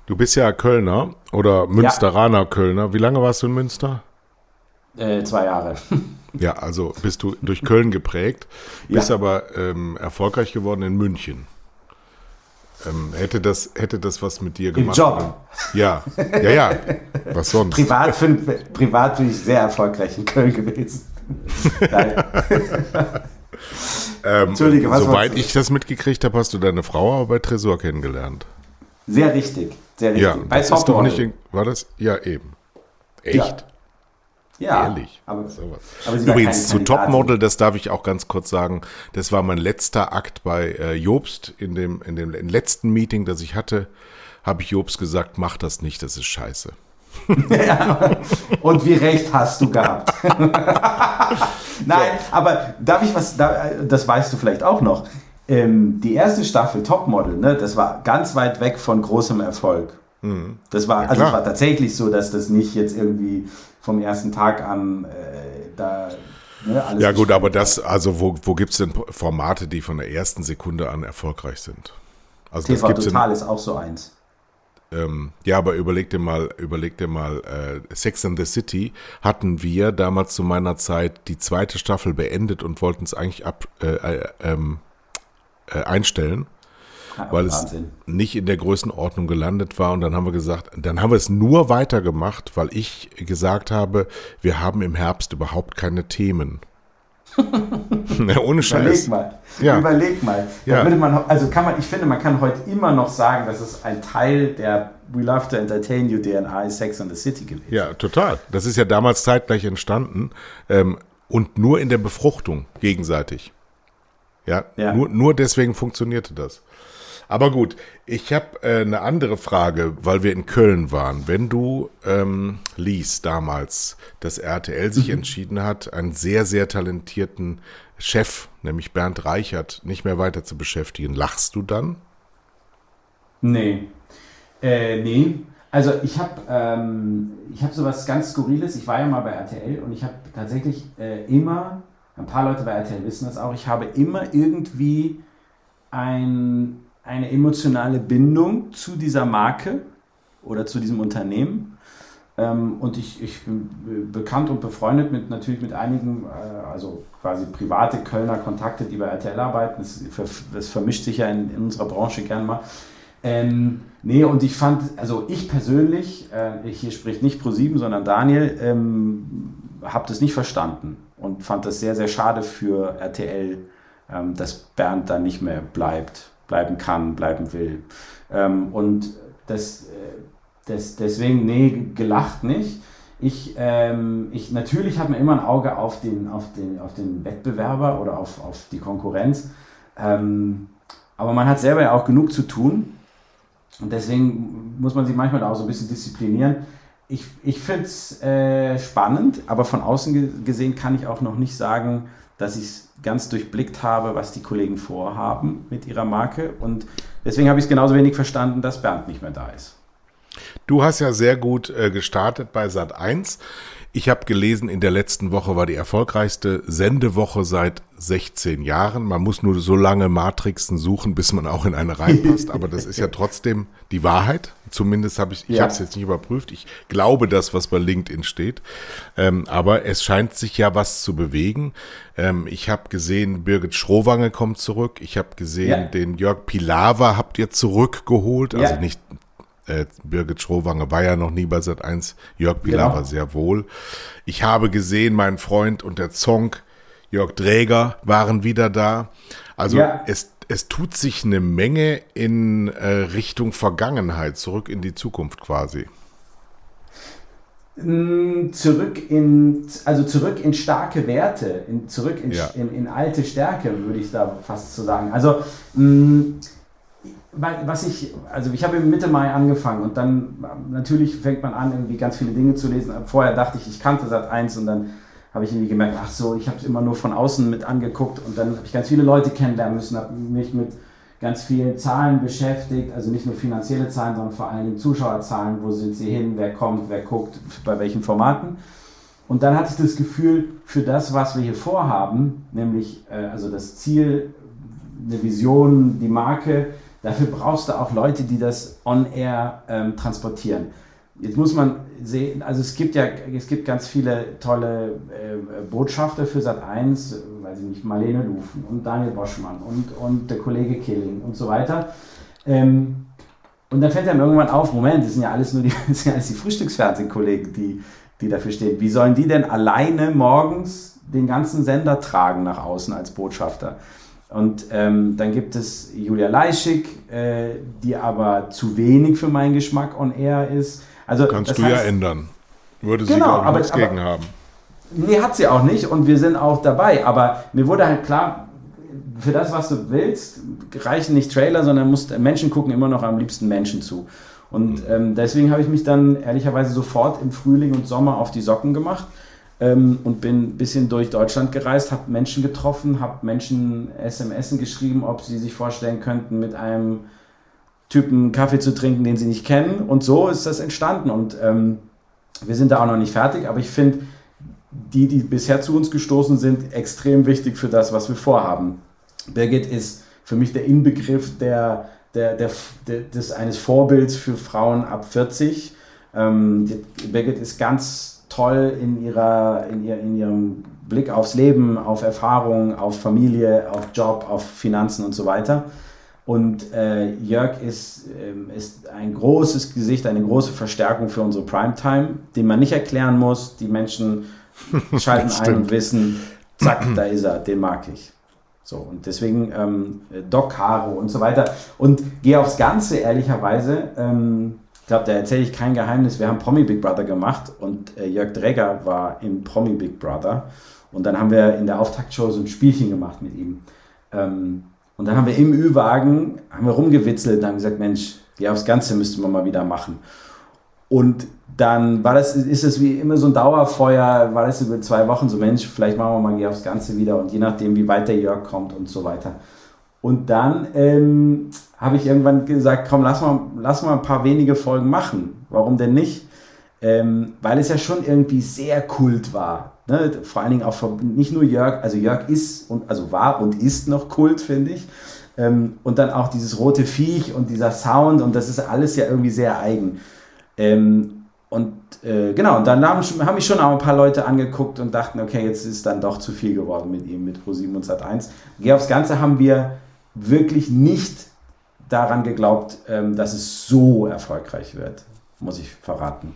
Du bist ja Kölner oder Münsteraner ja. Kölner. Wie lange warst du in Münster? Äh, zwei Jahre. Ja, also bist du durch Köln geprägt, bist ja. aber ähm, erfolgreich geworden in München. Ähm, hätte, das, hätte das was mit dir gemacht? Im Job? Ja, ja, ja. Was sonst? Privat, find, privat bin ich sehr erfolgreich in Köln gewesen. Nein. ähm, Entschuldige, was Soweit ich das mitgekriegt habe, hast du deine Frau aber bei Tresor kennengelernt. Sehr richtig, sehr richtig. Ja, bei das ist doch nicht, in, war das? Ja, eben. Echt? Ja. Ja, Ehrlich. Aber, aber Übrigens, zu Topmodel, das darf ich auch ganz kurz sagen, das war mein letzter Akt bei äh, Jobst. In dem, in dem letzten Meeting, das ich hatte, habe ich Jobst gesagt, mach das nicht, das ist scheiße. Ja, und wie recht hast du gehabt? Nein, aber darf ich was, das weißt du vielleicht auch noch. Ähm, die erste Staffel Topmodel, ne, das war ganz weit weg von großem Erfolg. Mhm. Das war, ja, also es war tatsächlich so, dass das nicht jetzt irgendwie vom ersten Tag an äh, da ne. Ja, gut, aber das, also wo, wo gibt es denn Formate, die von der ersten Sekunde an erfolgreich sind? Also TV Total in, ist auch so eins. Ähm, ja, aber überleg dir mal, überleg dir mal, äh, Sex and the City hatten wir damals zu meiner Zeit die zweite Staffel beendet und wollten es eigentlich ab, äh, äh, ähm, äh, einstellen weil Wahnsinn. es nicht in der Größenordnung gelandet war. Und dann haben wir gesagt, dann haben wir es nur weitergemacht, weil ich gesagt habe, wir haben im Herbst überhaupt keine Themen. Ja, ohne Scheiß. Überleg mal. Ja. Überleg mal. Ja. Man, also kann man, ich finde, man kann heute immer noch sagen, dass es ein Teil der We Love to Entertain You DNA ist Sex and the City gewesen. Ja, total. Das ist ja damals zeitgleich entstanden ähm, und nur in der Befruchtung gegenseitig. Ja, ja. Nur, nur deswegen funktionierte das. Aber gut, ich habe äh, eine andere Frage, weil wir in Köln waren. Wenn du ähm, liest damals, dass RTL sich mhm. entschieden hat, einen sehr, sehr talentierten Chef, nämlich Bernd Reichert, nicht mehr weiter zu beschäftigen, lachst du dann? Nee. Äh, nee. Also ich habe ähm, hab sowas ganz Skurriles. Ich war ja mal bei RTL und ich habe tatsächlich äh, immer, ein paar Leute bei RTL wissen das auch, ich habe immer irgendwie ein eine emotionale Bindung zu dieser Marke oder zu diesem Unternehmen. Ähm, und ich, ich bin bekannt und befreundet mit natürlich mit einigen, äh, also quasi private Kölner Kontakte, die bei RTL arbeiten. Das, das vermischt sich ja in, in, unserer Branche gern mal. Ähm, nee, und ich fand, also ich persönlich, äh, hier spricht nicht Pro7, sondern Daniel, ähm, habe das nicht verstanden und fand das sehr, sehr schade für RTL, ähm, dass Bernd da nicht mehr bleibt bleiben kann, bleiben will. Ähm, und das, äh, das, deswegen, nee, gelacht nicht. Ich, ähm, ich natürlich hat man immer ein Auge auf den, auf den, auf den Wettbewerber oder auf, auf die Konkurrenz. Ähm, aber man hat selber ja auch genug zu tun. Und deswegen muss man sich manchmal auch so ein bisschen disziplinieren. Ich, ich finde es äh, spannend, aber von außen gesehen kann ich auch noch nicht sagen, dass ich es ganz durchblickt habe, was die Kollegen vorhaben mit ihrer Marke. Und deswegen habe ich es genauso wenig verstanden, dass Bernd nicht mehr da ist. Du hast ja sehr gut äh, gestartet bei Sat 1. Ich habe gelesen, in der letzten Woche war die erfolgreichste Sendewoche seit 16 Jahren. Man muss nur so lange Matrixen suchen, bis man auch in eine reinpasst. Aber das ist ja trotzdem die Wahrheit. Zumindest habe ich, ich ja. habe es jetzt nicht überprüft. Ich glaube das, was bei LinkedIn steht. Ähm, aber es scheint sich ja was zu bewegen. Ähm, ich habe gesehen, Birgit Schrowange kommt zurück. Ich habe gesehen, ja. den Jörg Pilawa habt ihr zurückgeholt. Also ja. nicht äh, Birgit Schrowange war ja noch nie bei Sat 1, Jörg Pilar genau. sehr wohl. Ich habe gesehen, mein Freund und der Zonk, Jörg Dräger, waren wieder da. Also ja. es, es tut sich eine Menge in äh, Richtung Vergangenheit, zurück in die Zukunft quasi. Mm, zurück in, also zurück in starke Werte, in, zurück in, ja. in, in alte Stärke, würde ich da fast so sagen. Also mh, mm, was ich, also ich habe Mitte Mai angefangen und dann natürlich fängt man an, irgendwie ganz viele Dinge zu lesen. Vorher dachte ich, ich kannte Sat 1 und dann habe ich irgendwie gemerkt, ach so, ich habe es immer nur von außen mit angeguckt und dann habe ich ganz viele Leute kennenlernen müssen, habe mich mit ganz vielen Zahlen beschäftigt, also nicht nur finanzielle Zahlen, sondern vor allem Zuschauerzahlen, wo sind sie hin, wer kommt, wer guckt, bei welchen Formaten. Und dann hatte ich das Gefühl, für das, was wir hier vorhaben, nämlich äh, also das Ziel, eine Vision, die Marke, dafür brauchst du auch Leute, die das on-air ähm, transportieren. Jetzt muss man sehen, also es gibt ja, es gibt ganz viele tolle äh, Botschafter für Sat 1, weiß ich nicht, Marlene Lufen und Daniel Boschmann und, und der Kollege Killing und so weiter. Ähm, und dann fällt einem irgendwann auf, Moment, das sind ja alles nur die, das sind ja die Frühstücksfernsehkollegen, die, die dafür stehen. Wie sollen die denn alleine morgens den ganzen Sender tragen nach außen als Botschafter? Und ähm, dann gibt es Julia Leischig, äh, die aber zu wenig für meinen Geschmack on air ist. Also, Kannst du heißt, ja ändern. Würde sie, genau, glaube ich, nichts gegen haben. Nee, hat sie auch nicht und wir sind auch dabei. Aber mir wurde halt klar, für das, was du willst, reichen nicht Trailer, sondern musst Menschen gucken immer noch am liebsten Menschen zu. Und mhm. ähm, deswegen habe ich mich dann ehrlicherweise sofort im Frühling und Sommer auf die Socken gemacht ähm, und bin ein bisschen durch Deutschland gereist, habe Menschen getroffen, habe Menschen SMS geschrieben, ob sie sich vorstellen könnten, mit einem Typen Kaffee zu trinken, den sie nicht kennen. Und so ist das entstanden. Und ähm, wir sind da auch noch nicht fertig, aber ich finde, die, die bisher zu uns gestoßen sind, extrem wichtig für das, was wir vorhaben. Birgit ist für mich der Inbegriff der, der, der, der des, eines Vorbilds für Frauen ab 40. Ähm, Birgit ist ganz toll in, ihrer, in, ihr, in ihrem Blick aufs Leben, auf Erfahrung, auf Familie, auf Job, auf Finanzen und so weiter. Und äh, Jörg ist, ähm, ist ein großes Gesicht, eine große Verstärkung für unsere Primetime, den man nicht erklären muss. Die Menschen schalten ein und wissen, zack, da ist er, den mag ich. So, und deswegen ähm, Doc Caro und so weiter. Und gehe aufs Ganze, ehrlicherweise. Ähm, ich glaube, da erzähle ich kein Geheimnis. Wir haben Promi Big Brother gemacht und äh, Jörg Dräger war in Promi Big Brother. Und dann haben wir in der Auftaktshow so ein Spielchen gemacht mit ihm. Ähm, und dann haben wir im Ü-Wagen, haben wir rumgewitzelt und haben gesagt, Mensch, ja, aufs Ganze müsste man mal wieder machen. Und dann war das, ist es wie immer so ein Dauerfeuer, war das über zwei Wochen so, Mensch, vielleicht machen wir mal aufs Ganze wieder und je nachdem, wie weit der Jörg kommt und so weiter. Und dann ähm, habe ich irgendwann gesagt, komm, lass mal, lass mal ein paar wenige Folgen machen. Warum denn nicht? Ähm, weil es ja schon irgendwie sehr kult war. Ne? Vor allen Dingen auch von, nicht nur Jörg, also Jörg ist und also war und ist noch Kult, finde ich. Ähm, und dann auch dieses rote Viech und dieser Sound und das ist alles ja irgendwie sehr eigen. Ähm, und äh, genau, und dann haben, haben mich schon auch ein paar Leute angeguckt und dachten, okay, jetzt ist dann doch zu viel geworden mit ihm, mit Pro7 und Sat1. Geh aufs Ganze haben wir wirklich nicht daran geglaubt, ähm, dass es so erfolgreich wird, muss ich verraten.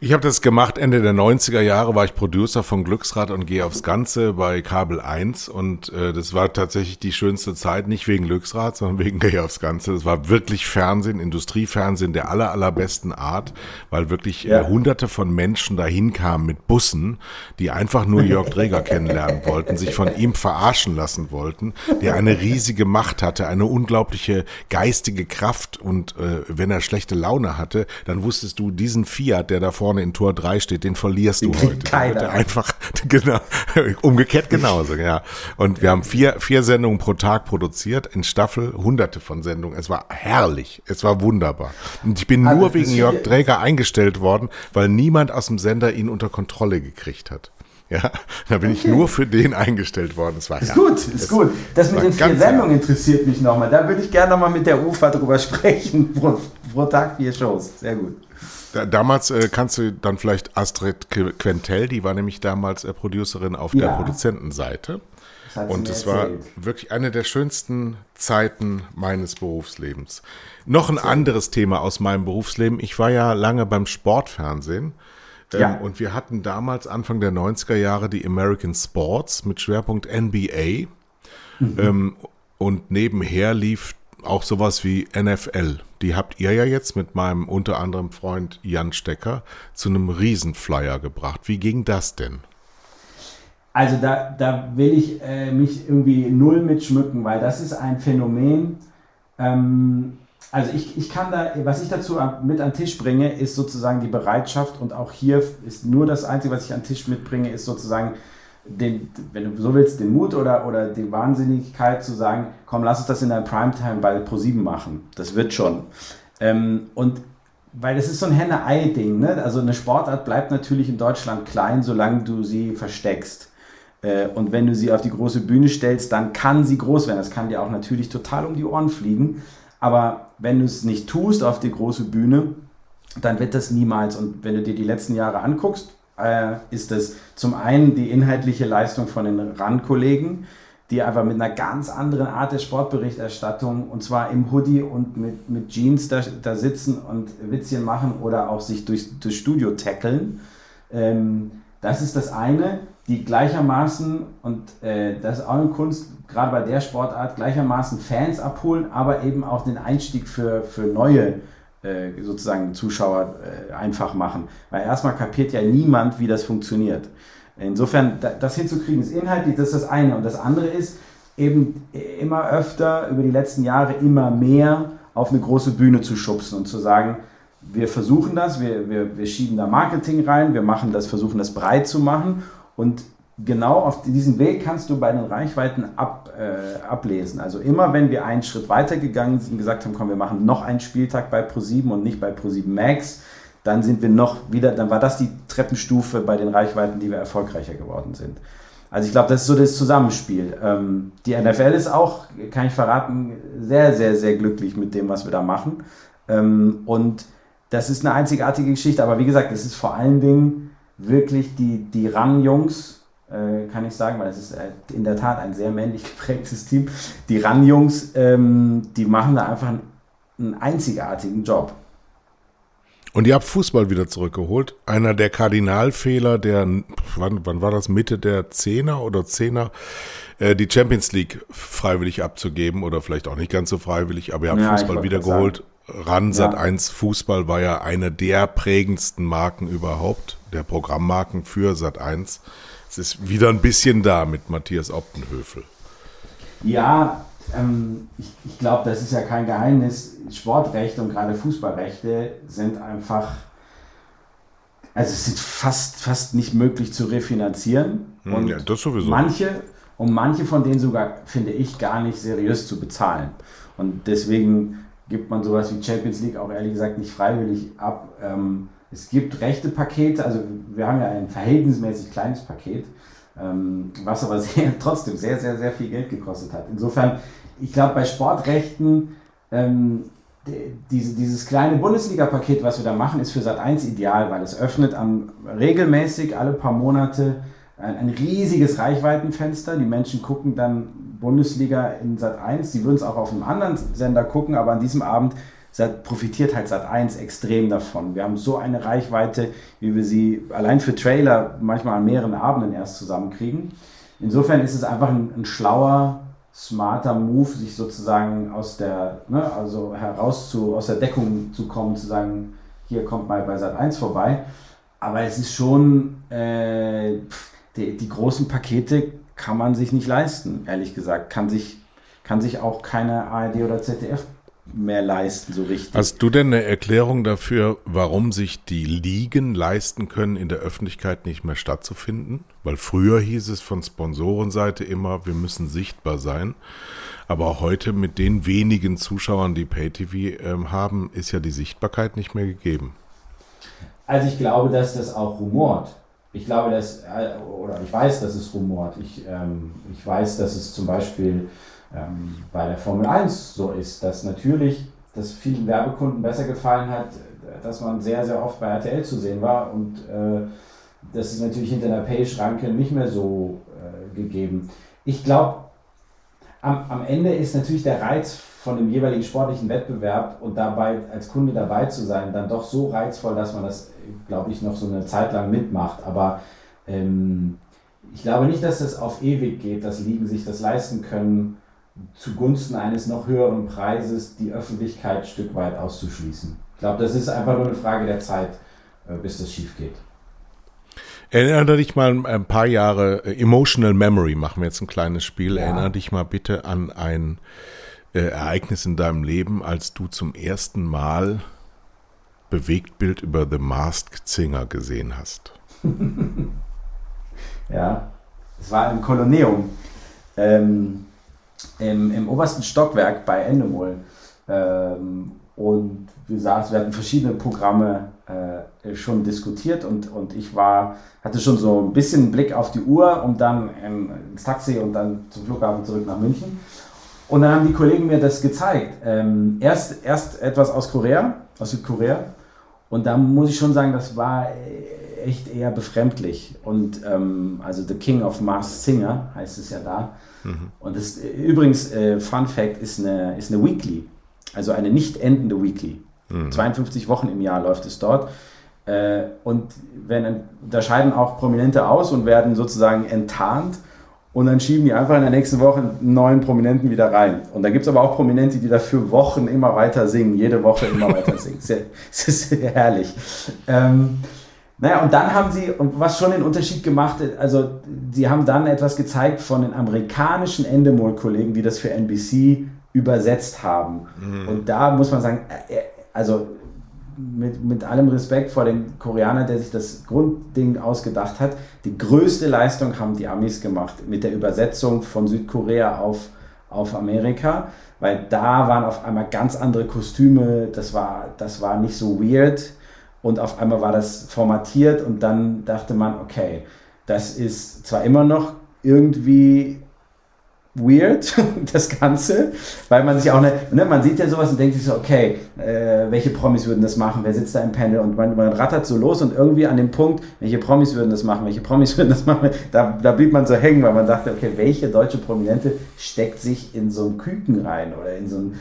Ich habe das gemacht, Ende der 90er Jahre war ich Producer von Glücksrad und gehe aufs Ganze bei Kabel 1 und äh, das war tatsächlich die schönste Zeit, nicht wegen Glücksrad, sondern wegen Gehe aufs Ganze. Das war wirklich Fernsehen, Industriefernsehen der aller, allerbesten Art, weil wirklich äh, ja. äh, hunderte von Menschen dahin kamen mit Bussen, die einfach nur Jörg Dräger kennenlernen wollten, sich von ihm verarschen lassen wollten, der eine riesige Macht hatte, eine unglaubliche geistige Kraft und äh, wenn er schlechte Laune hatte, dann wusstest du, diesen Fiat, der davor vorne in Tor 3 steht, den verlierst du heute. Keiner. einfach, genau, umgekehrt genauso, ja. Und wir haben vier, vier Sendungen pro Tag produziert, in Staffel hunderte von Sendungen. Es war herrlich. Es war wunderbar. Und ich bin also, nur wegen Jörg Dräger eingestellt worden, weil niemand aus dem Sender ihn unter Kontrolle gekriegt hat. Ja, da bin okay. ich nur für den eingestellt worden. Das war ist ja, gut, ist es gut. Das mit den vier Sendungen interessiert mich nochmal. Da würde ich gerne nochmal mit der UFA drüber sprechen. Pro, pro Tag vier Shows. Sehr gut. Da, damals äh, kannst du dann vielleicht Astrid Quentel, die war nämlich damals äh, Producerin auf ja. der Produzentenseite. Und es war wirklich eine der schönsten Zeiten meines Berufslebens. Noch ein anderes Thema aus meinem Berufsleben. Ich war ja lange beim Sportfernsehen. Ähm, ja. Und wir hatten damals Anfang der 90er Jahre die American Sports mit Schwerpunkt NBA. Mhm. Ähm, und nebenher lief auch sowas wie NFL. Die habt ihr ja jetzt mit meinem unter anderem Freund Jan Stecker zu einem Riesenflyer gebracht. Wie ging das denn? Also da, da will ich äh, mich irgendwie null mitschmücken, weil das ist ein Phänomen. Ähm, also ich, ich kann da, was ich dazu mit an den Tisch bringe, ist sozusagen die Bereitschaft und auch hier ist nur das Einzige, was ich an den Tisch mitbringe, ist sozusagen den, wenn du so willst, den Mut oder, oder die Wahnsinnigkeit zu sagen, komm, lass uns das in der Primetime bei Pro7 machen. Das wird schon. Ähm, und weil das ist so ein Henne-Ei-Ding, ne? Also eine Sportart bleibt natürlich in Deutschland klein, solange du sie versteckst. Äh, und wenn du sie auf die große Bühne stellst, dann kann sie groß werden. Das kann dir auch natürlich total um die Ohren fliegen. Aber wenn du es nicht tust auf die große Bühne, dann wird das niemals. Und wenn du dir die letzten Jahre anguckst, äh, ist es zum einen die inhaltliche Leistung von den RAN-Kollegen, die einfach mit einer ganz anderen Art der Sportberichterstattung und zwar im Hoodie und mit, mit Jeans da, da sitzen und Witzchen machen oder auch sich durch, durchs Studio tackeln. Ähm, das ist das eine, die gleichermaßen, und äh, das ist auch eine Kunst, gerade bei der Sportart, gleichermaßen Fans abholen, aber eben auch den Einstieg für, für neue äh, sozusagen Zuschauer äh, einfach machen. Weil erstmal kapiert ja niemand, wie das funktioniert. Insofern, das hinzukriegen, ist inhaltlich, das ist das eine. Und das andere ist, eben immer öfter über die letzten Jahre immer mehr auf eine große Bühne zu schubsen und zu sagen, wir versuchen das, wir, wir, wir schieben da Marketing rein, wir machen das, versuchen das breit zu machen und genau auf diesen Weg kannst du bei den Reichweiten ab, äh, ablesen. Also immer wenn wir einen Schritt weiter gegangen sind und gesagt haben, komm, wir machen noch einen Spieltag bei Pro7 und nicht bei Pro7 Max, dann sind wir noch wieder, dann war das die Treppenstufe bei den Reichweiten, die wir erfolgreicher geworden sind. Also ich glaube, das ist so das Zusammenspiel. Ähm, die NFL ist auch, kann ich verraten, sehr, sehr, sehr glücklich mit dem, was wir da machen. Ähm, und das ist eine einzigartige Geschichte, aber wie gesagt, es ist vor allen Dingen wirklich die, die RAN-Jungs, äh, kann ich sagen, weil es ist äh, in der Tat ein sehr männlich geprägtes Team. Die RAN-Jungs, ähm, die machen da einfach einen, einzigartigen Job. Und ihr habt Fußball wieder zurückgeholt. Einer der Kardinalfehler der, wann, wann war das, Mitte der Zehner oder Zehner, äh, die Champions League freiwillig abzugeben oder vielleicht auch nicht ganz so freiwillig, aber ihr habt ja, Fußball wiedergeholt. Ran Sat ja. 1 Fußball war ja eine der prägendsten Marken überhaupt, der Programmmarken für Sat 1. Es ist wieder ein bisschen da mit Matthias Optenhöfel. Ja, ähm, ich, ich glaube, das ist ja kein Geheimnis. Sportrechte und gerade Fußballrechte sind einfach, also es sind fast, fast nicht möglich zu refinanzieren. Hm, und ja, das sowieso. Manche, und manche von denen sogar, finde ich, gar nicht seriös zu bezahlen. Und deswegen gibt man sowas wie Champions League auch ehrlich gesagt nicht freiwillig ab. Ähm, es gibt rechte Pakete, also wir haben ja ein verhältnismäßig kleines Paket, ähm, was aber sehr, trotzdem sehr, sehr, sehr viel Geld gekostet hat. Insofern, ich glaube, bei Sportrechten, ähm, diese, dieses kleine Bundesliga-Paket, was wir da machen, ist für Sat1 ideal, weil es öffnet am, regelmäßig alle paar Monate ein, ein riesiges Reichweitenfenster. Die Menschen gucken dann Bundesliga in Sat1. Sie würden es auch auf einem anderen Sender gucken, aber an diesem Abend profitiert halt Sat1 extrem davon. Wir haben so eine Reichweite, wie wir sie allein für Trailer manchmal an mehreren Abenden erst zusammenkriegen. Insofern ist es einfach ein, ein schlauer, smarter Move, sich sozusagen aus der, ne, also heraus zu, aus der Deckung zu kommen, zu sagen, hier kommt mal bei Sat1 vorbei. Aber es ist schon, äh, die, die großen Pakete kann man sich nicht leisten, ehrlich gesagt. Kann sich, kann sich auch keine ARD oder ZDF mehr leisten, so richtig. Hast du denn eine Erklärung dafür, warum sich die Ligen leisten können, in der Öffentlichkeit nicht mehr stattzufinden? Weil früher hieß es von Sponsorenseite immer, wir müssen sichtbar sein. Aber heute mit den wenigen Zuschauern, die PayTV ähm, haben, ist ja die Sichtbarkeit nicht mehr gegeben. Also ich glaube, dass das auch rumort. Ich glaube, dass, äh, oder ich weiß, dass es rumort. Ich, ähm, ich weiß, dass es zum Beispiel ähm, bei der Formel 1 so ist, dass natürlich das vielen Werbekunden besser gefallen hat, dass man sehr, sehr oft bei RTL zu sehen war und äh, das ist natürlich hinter der Pay-Schranke nicht mehr so äh, gegeben. Ich glaube, am, am Ende ist natürlich der Reiz von dem jeweiligen sportlichen Wettbewerb und dabei als Kunde dabei zu sein, dann doch so reizvoll, dass man das, glaube ich, noch so eine Zeit lang mitmacht. Aber ähm, ich glaube nicht, dass das auf ewig geht, dass Ligen sich das leisten können, zugunsten eines noch höheren Preises die Öffentlichkeit ein Stück weit auszuschließen. Ich glaube, das ist einfach nur eine Frage der Zeit, äh, bis das schief geht. Erinnere dich mal ein paar Jahre äh, Emotional Memory, machen wir jetzt ein kleines Spiel. Ja. Erinnere dich mal bitte an ein äh, Ereignis in deinem Leben, als du zum ersten Mal Bewegtbild über The Masked Singer gesehen hast. ja. Es war im Koloneum. Ähm, im, im, obersten Stockwerk bei Endemol. Ähm, und wir saßen, wir hatten verschiedene Programme äh, schon diskutiert und, und ich war, hatte schon so ein bisschen Blick auf die Uhr und dann ins Taxi und dann zum Flughafen zurück nach München. Und dann haben die Kollegen mir das gezeigt. Ähm, erst, erst etwas aus Korea, aus Südkorea. Und da muss ich schon sagen, das war echt eher befremdlich. Und ähm, also The King of Mars Singer heißt es ja da. Mhm. Und das übrigens, äh, Fun Fact, ist eine, ist eine Weekly, also eine nicht endende Weekly. Mhm. 52 Wochen im Jahr läuft es dort. Äh, und wenn, da scheiden auch Prominente aus und werden sozusagen enttarnt. Und dann schieben die einfach in der nächsten Woche einen neuen Prominenten wieder rein. Und da gibt es aber auch Prominente, die dafür Wochen immer weiter singen, jede Woche immer weiter singen. Es ist herrlich. Ähm, naja, und dann haben sie, und was schon den Unterschied gemacht, also sie haben dann etwas gezeigt von den amerikanischen Endemol-Kollegen, die das für NBC übersetzt haben. Mhm. Und da muss man sagen, äh, äh, also mit, mit allem Respekt vor dem Koreaner, der sich das Grundding ausgedacht hat, die größte Leistung haben die Amis gemacht mit der Übersetzung von Südkorea auf, auf Amerika, weil da waren auf einmal ganz andere Kostüme, das war, das war nicht so weird und auf einmal war das formatiert und dann dachte man, okay, das ist zwar immer noch irgendwie weird, das Ganze, weil man sich auch, ne, ne, man sieht ja sowas und denkt sich so, okay, äh, welche Promis würden das machen, wer sitzt da im Panel? Und man, man, rattert so los und irgendwie an dem Punkt, welche Promis würden das machen, welche Promis würden das machen, da, da blieb man so hängen, weil man dachte, okay, welche deutsche Prominente steckt sich in so ein Küken rein oder in so ein,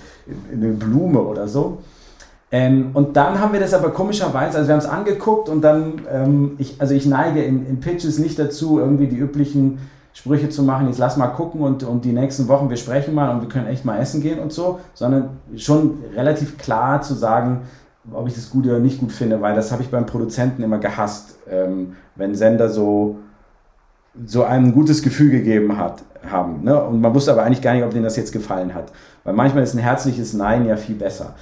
in eine Blume oder so. Ähm, und dann haben wir das aber komischerweise, also wir haben es angeguckt und dann, ähm, ich, also ich neige in, in, Pitches nicht dazu, irgendwie die üblichen Sprüche zu machen, jetzt lass mal gucken und, und die nächsten Wochen, wir sprechen mal und wir können echt mal essen gehen und so, sondern schon relativ klar zu sagen, ob ich das gut oder nicht gut finde, weil das habe ich beim Produzenten immer gehasst, ähm, wenn Sender so, so ein gutes Gefühl gegeben hat, haben. Ne? Und man wusste aber eigentlich gar nicht, ob denen das jetzt gefallen hat. Weil manchmal ist ein herzliches Nein ja viel besser.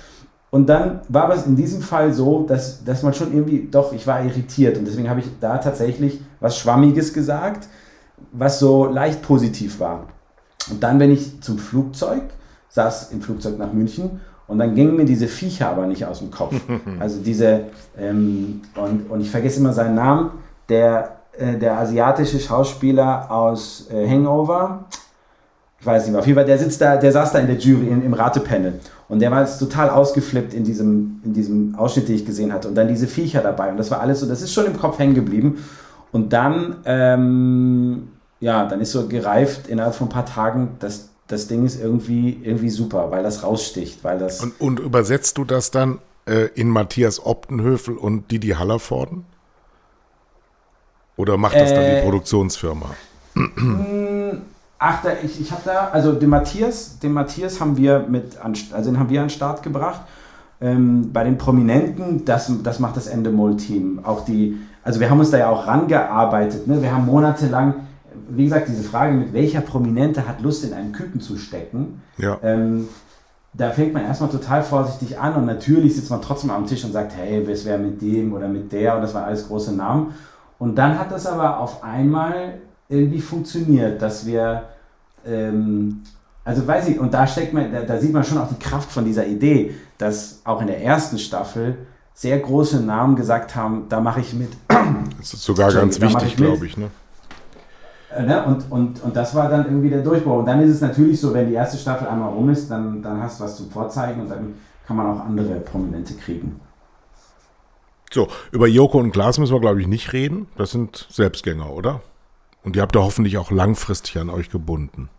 Und dann war es in diesem Fall so, dass, dass man schon irgendwie, doch, ich war irritiert und deswegen habe ich da tatsächlich was Schwammiges gesagt, was so leicht positiv war. Und dann bin ich zum Flugzeug, saß im Flugzeug nach München und dann gingen mir diese Viecher aber nicht aus dem Kopf. Also diese, ähm, und, und ich vergesse immer seinen Namen, der, äh, der asiatische Schauspieler aus äh, Hangover, ich weiß nicht mehr, auf jeden Fall, der sitzt da, der saß da in der Jury, in, im Ratepanel. Und der war jetzt total ausgeflippt in diesem, in diesem Ausschnitt, den ich gesehen hatte. Und dann diese Viecher dabei. Und das war alles so, das ist schon im Kopf hängen geblieben. Und dann, ähm, ja, dann ist so gereift innerhalb von ein paar Tagen, dass das Ding ist irgendwie, irgendwie super, weil das raussticht, weil das. Und, und übersetzt du das dann äh, in Matthias Optenhöfel und Didi Hallervorden? Oder macht das äh, dann die äh, Produktionsfirma? Ach, da, ich, ich habe da, also den Matthias, den Matthias haben wir mit, an, also den haben wir an den Start gebracht. Ähm, bei den Prominenten, das, das macht das Endemol-Team. Auch die, also wir haben uns da ja auch rangearbeitet. Ne? Wir haben monatelang, wie gesagt, diese Frage, mit welcher Prominente hat Lust in einen Küken zu stecken. Ja. Ähm, da fängt man erstmal total vorsichtig an und natürlich sitzt man trotzdem am Tisch und sagt, hey, was wäre mit dem oder mit der und das waren alles große Namen. Und dann hat das aber auf einmal irgendwie funktioniert, dass wir, ähm, also weiß ich, und da steckt man, da, da, sieht man schon auch die Kraft von dieser Idee, dass auch in der ersten Staffel sehr große Namen gesagt haben, da mache ich mit. Das ist sogar ganz wichtig, glaube ich, ne? Äh, ne? Und, und, und das war dann irgendwie der Durchbruch. Und dann ist es natürlich so, wenn die erste Staffel einmal rum ist, dann, dann hast du was zum Vorzeigen und dann kann man auch andere Prominente kriegen. So, über Joko und Glas müssen wir, glaube ich, nicht reden. Das sind Selbstgänger, oder? Und ihr habt da hoffentlich auch langfristig an euch gebunden.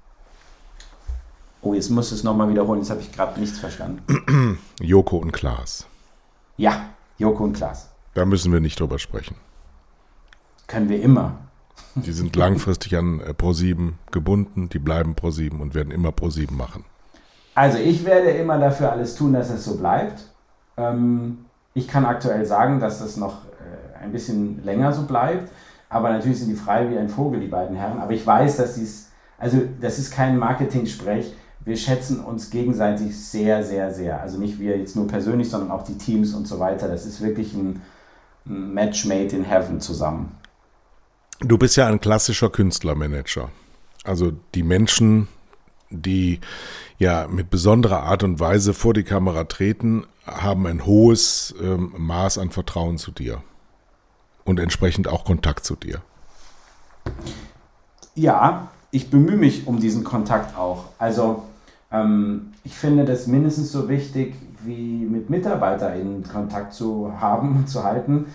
Oh, jetzt muss es nochmal wiederholen, jetzt habe ich gerade nichts verstanden. Joko und Klaas. Ja, Joko und Klaas. Da müssen wir nicht drüber sprechen. Können wir immer. Die sind langfristig an äh, Pro7 gebunden, die bleiben Pro7 und werden immer Pro7 machen. Also ich werde immer dafür alles tun, dass es so bleibt. Ähm, ich kann aktuell sagen, dass das noch äh, ein bisschen länger so bleibt. Aber natürlich sind die frei wie ein Vogel, die beiden Herren. Aber ich weiß, dass dies, also das ist kein Marketing-Sprech. Wir schätzen uns gegenseitig sehr, sehr, sehr. Also nicht wir jetzt nur persönlich, sondern auch die Teams und so weiter. Das ist wirklich ein, Match made in heaven zusammen. du bist ja ein klassischer Künstlermanager. Also die Menschen, die ja mit besonderer Art und Weise vor die Kamera treten, haben ein hohes ähm, Maß an Vertrauen zu dir und entsprechend auch Kontakt zu dir. Ja, ich bemühe mich um diesen Kontakt auch. Also ähm, ich finde das mindestens so wichtig, wie mit MitarbeiterInnen Kontakt zu haben, zu halten,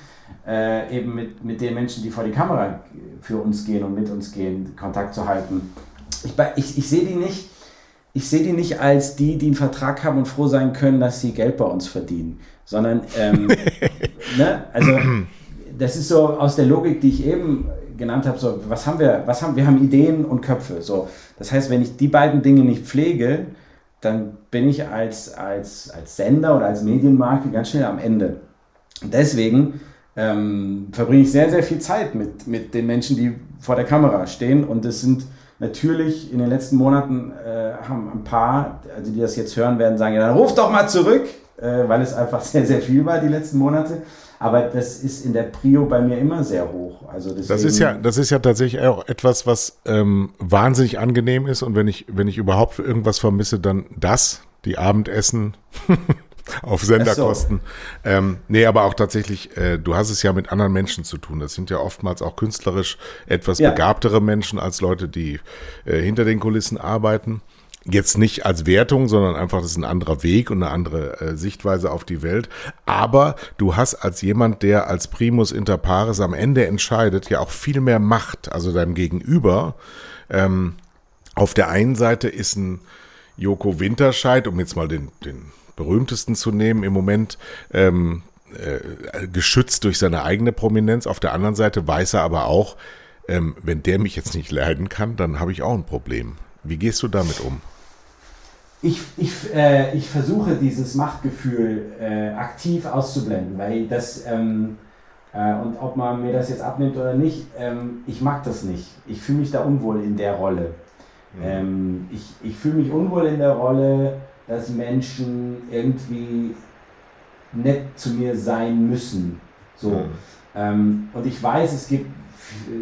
äh, eben mit, mit den Menschen, die vor die Kamera für uns gehen und mit uns gehen, Kontakt zu halten. Ich, ich, ich sehe die nicht, ich sehe die nicht als die, die einen Vertrag haben und froh sein können, dass sie Geld bei uns verdienen, sondern ähm, ne? also das ist so aus der Logik, die ich eben genannt habe, so was haben wir, was haben wir haben Ideen und Köpfe, so das heißt, wenn ich die beiden Dinge nicht pflege, dann bin ich als, als, als Sender oder als Medienmarke ganz schnell am Ende. Deswegen ähm, verbringe ich sehr, sehr viel Zeit mit, mit den Menschen, die vor der Kamera stehen. Und es sind natürlich in den letzten Monaten äh, haben ein paar, also die das jetzt hören werden, sagen, ja, dann ruf doch mal zurück, äh, weil es einfach sehr, sehr viel war die letzten Monate. Aber das ist in der Prio bei mir immer sehr hoch. Also das ist ja, das ist ja tatsächlich auch etwas, was ähm, wahnsinnig angenehm ist. Und wenn ich, wenn ich überhaupt irgendwas vermisse, dann das, die Abendessen. auf Senderkosten. So. Ähm, nee, aber auch tatsächlich, äh, du hast es ja mit anderen Menschen zu tun. Das sind ja oftmals auch künstlerisch etwas ja. begabtere Menschen als Leute, die äh, hinter den Kulissen arbeiten. Jetzt nicht als Wertung, sondern einfach, das ist ein anderer Weg und eine andere äh, Sichtweise auf die Welt. Aber du hast als jemand, der als Primus inter pares am Ende entscheidet, ja auch viel mehr Macht, also deinem Gegenüber. Ähm, auf der einen Seite ist ein Joko Winterscheid, um jetzt mal den, den berühmtesten zu nehmen im Moment, ähm, äh, geschützt durch seine eigene Prominenz. Auf der anderen Seite weiß er aber auch, ähm, wenn der mich jetzt nicht leiden kann, dann habe ich auch ein Problem. Wie gehst du damit um? Ich, ich, äh, ich versuche dieses Machtgefühl äh, aktiv auszublenden, weil das, ähm, äh, und ob man mir das jetzt abnimmt oder nicht, ähm, ich mag das nicht. Ich fühle mich da unwohl in der Rolle. Mhm. Ähm, ich ich fühle mich unwohl in der Rolle, dass Menschen irgendwie nett zu mir sein müssen. So. Mhm. Ähm, und ich weiß, es gibt,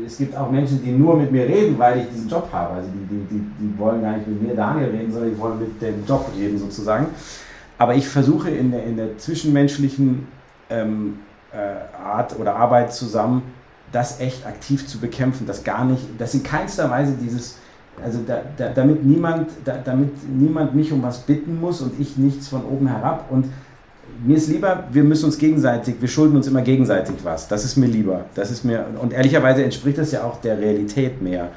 es gibt auch Menschen, die nur mit mir reden, weil ich diesen Job habe. Also die, die, die, die wollen gar nicht mit mir Daniel reden, sondern die wollen mit dem Job reden sozusagen. Aber ich versuche in der, in der zwischenmenschlichen ähm, äh, Art oder Arbeit zusammen, das echt aktiv zu bekämpfen, das gar nicht, das in keinster Weise dieses also da, da, damit, niemand, da, damit niemand mich um was bitten muss und ich nichts von oben herab. Und mir ist lieber, wir müssen uns gegenseitig, wir schulden uns immer gegenseitig was. Das ist mir lieber. Das ist mir, und ehrlicherweise entspricht das ja auch der Realität mehr.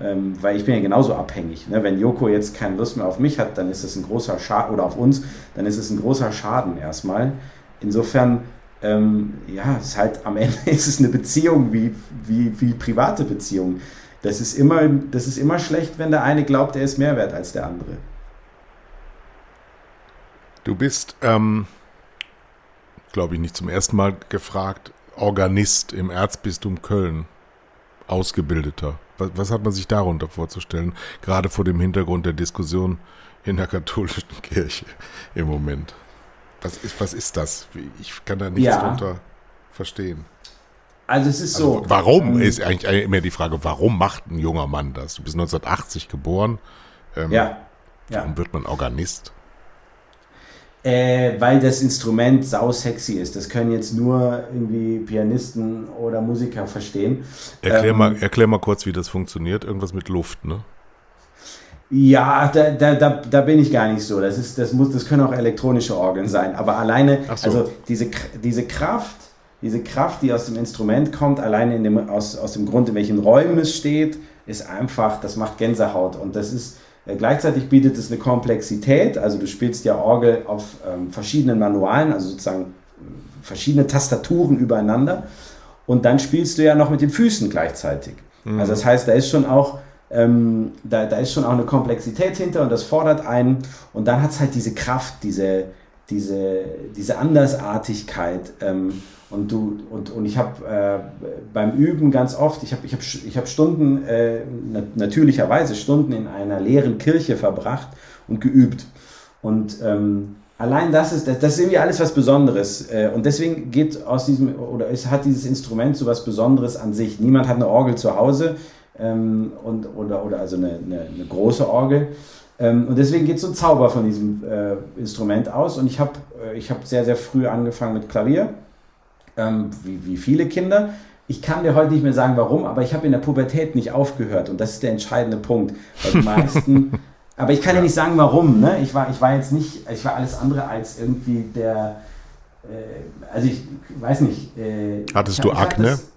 Ähm, weil ich bin ja genauso abhängig. Ne? Wenn Joko jetzt keine Lust mehr auf mich hat, dann ist es ein großer Schaden, oder auf uns, dann ist es ein großer Schaden erstmal. Insofern, ähm, ja, ist halt am Ende ist es eine Beziehung wie, wie, wie private Beziehung. Das ist, immer, das ist immer schlecht, wenn der eine glaubt, er ist mehr wert als der andere. Du bist, ähm, glaube ich, nicht zum ersten Mal gefragt, Organist im Erzbistum Köln, Ausgebildeter. Was, was hat man sich darunter vorzustellen, gerade vor dem Hintergrund der Diskussion in der katholischen Kirche im Moment? Was ist, was ist das? Ich kann da nichts ja. drunter verstehen. Also es ist also so. Warum ähm, ist eigentlich immer die Frage, warum macht ein junger Mann das? Du bist 1980 geboren. Ähm, ja, ja. Warum wird man Organist? Äh, weil das Instrument sau sexy ist. Das können jetzt nur irgendwie Pianisten oder Musiker verstehen. Erklär, ähm, mal, erklär mal kurz, wie das funktioniert. Irgendwas mit Luft, ne? Ja, da, da, da, da bin ich gar nicht so. Das, ist, das, muss, das können auch elektronische Orgeln sein. Aber alleine, so. also diese, diese Kraft diese Kraft, die aus dem Instrument kommt, alleine in dem, aus, aus dem Grund, in welchen Räumen es steht, ist einfach, das macht Gänsehaut. Und das ist, gleichzeitig bietet es eine Komplexität. Also du spielst ja Orgel auf ähm, verschiedenen Manualen, also sozusagen äh, verschiedene Tastaturen übereinander. Und dann spielst du ja noch mit den Füßen gleichzeitig. Mhm. Also das heißt, da ist schon auch, ähm, da, da ist schon auch eine Komplexität hinter und das fordert einen. Und dann hat es halt diese Kraft, diese, diese, diese Andersartigkeit. Ähm, und, du, und, und ich habe äh, beim Üben ganz oft, ich habe ich hab, ich hab Stunden, äh, natürlicherweise Stunden in einer leeren Kirche verbracht und geübt. Und ähm, allein das ist, das, das ist irgendwie alles was Besonderes. Äh, und deswegen geht aus diesem, oder es hat dieses Instrument so was Besonderes an sich. Niemand hat eine Orgel zu Hause ähm, und, oder, oder also eine, eine, eine große Orgel. Ähm, und deswegen geht so ein Zauber von diesem äh, Instrument aus. Und ich habe äh, ich hab sehr, sehr früh angefangen mit Klavier, ähm, wie, wie viele Kinder. Ich kann dir heute nicht mehr sagen, warum, aber ich habe in der Pubertät nicht aufgehört. Und das ist der entscheidende Punkt. Weil die meisten Aber ich kann ja nicht sagen, warum. Ne? Ich, war, ich war jetzt nicht, ich war alles andere als irgendwie der, äh, also ich weiß nicht. Äh, Hattest ich, du Akne? Das,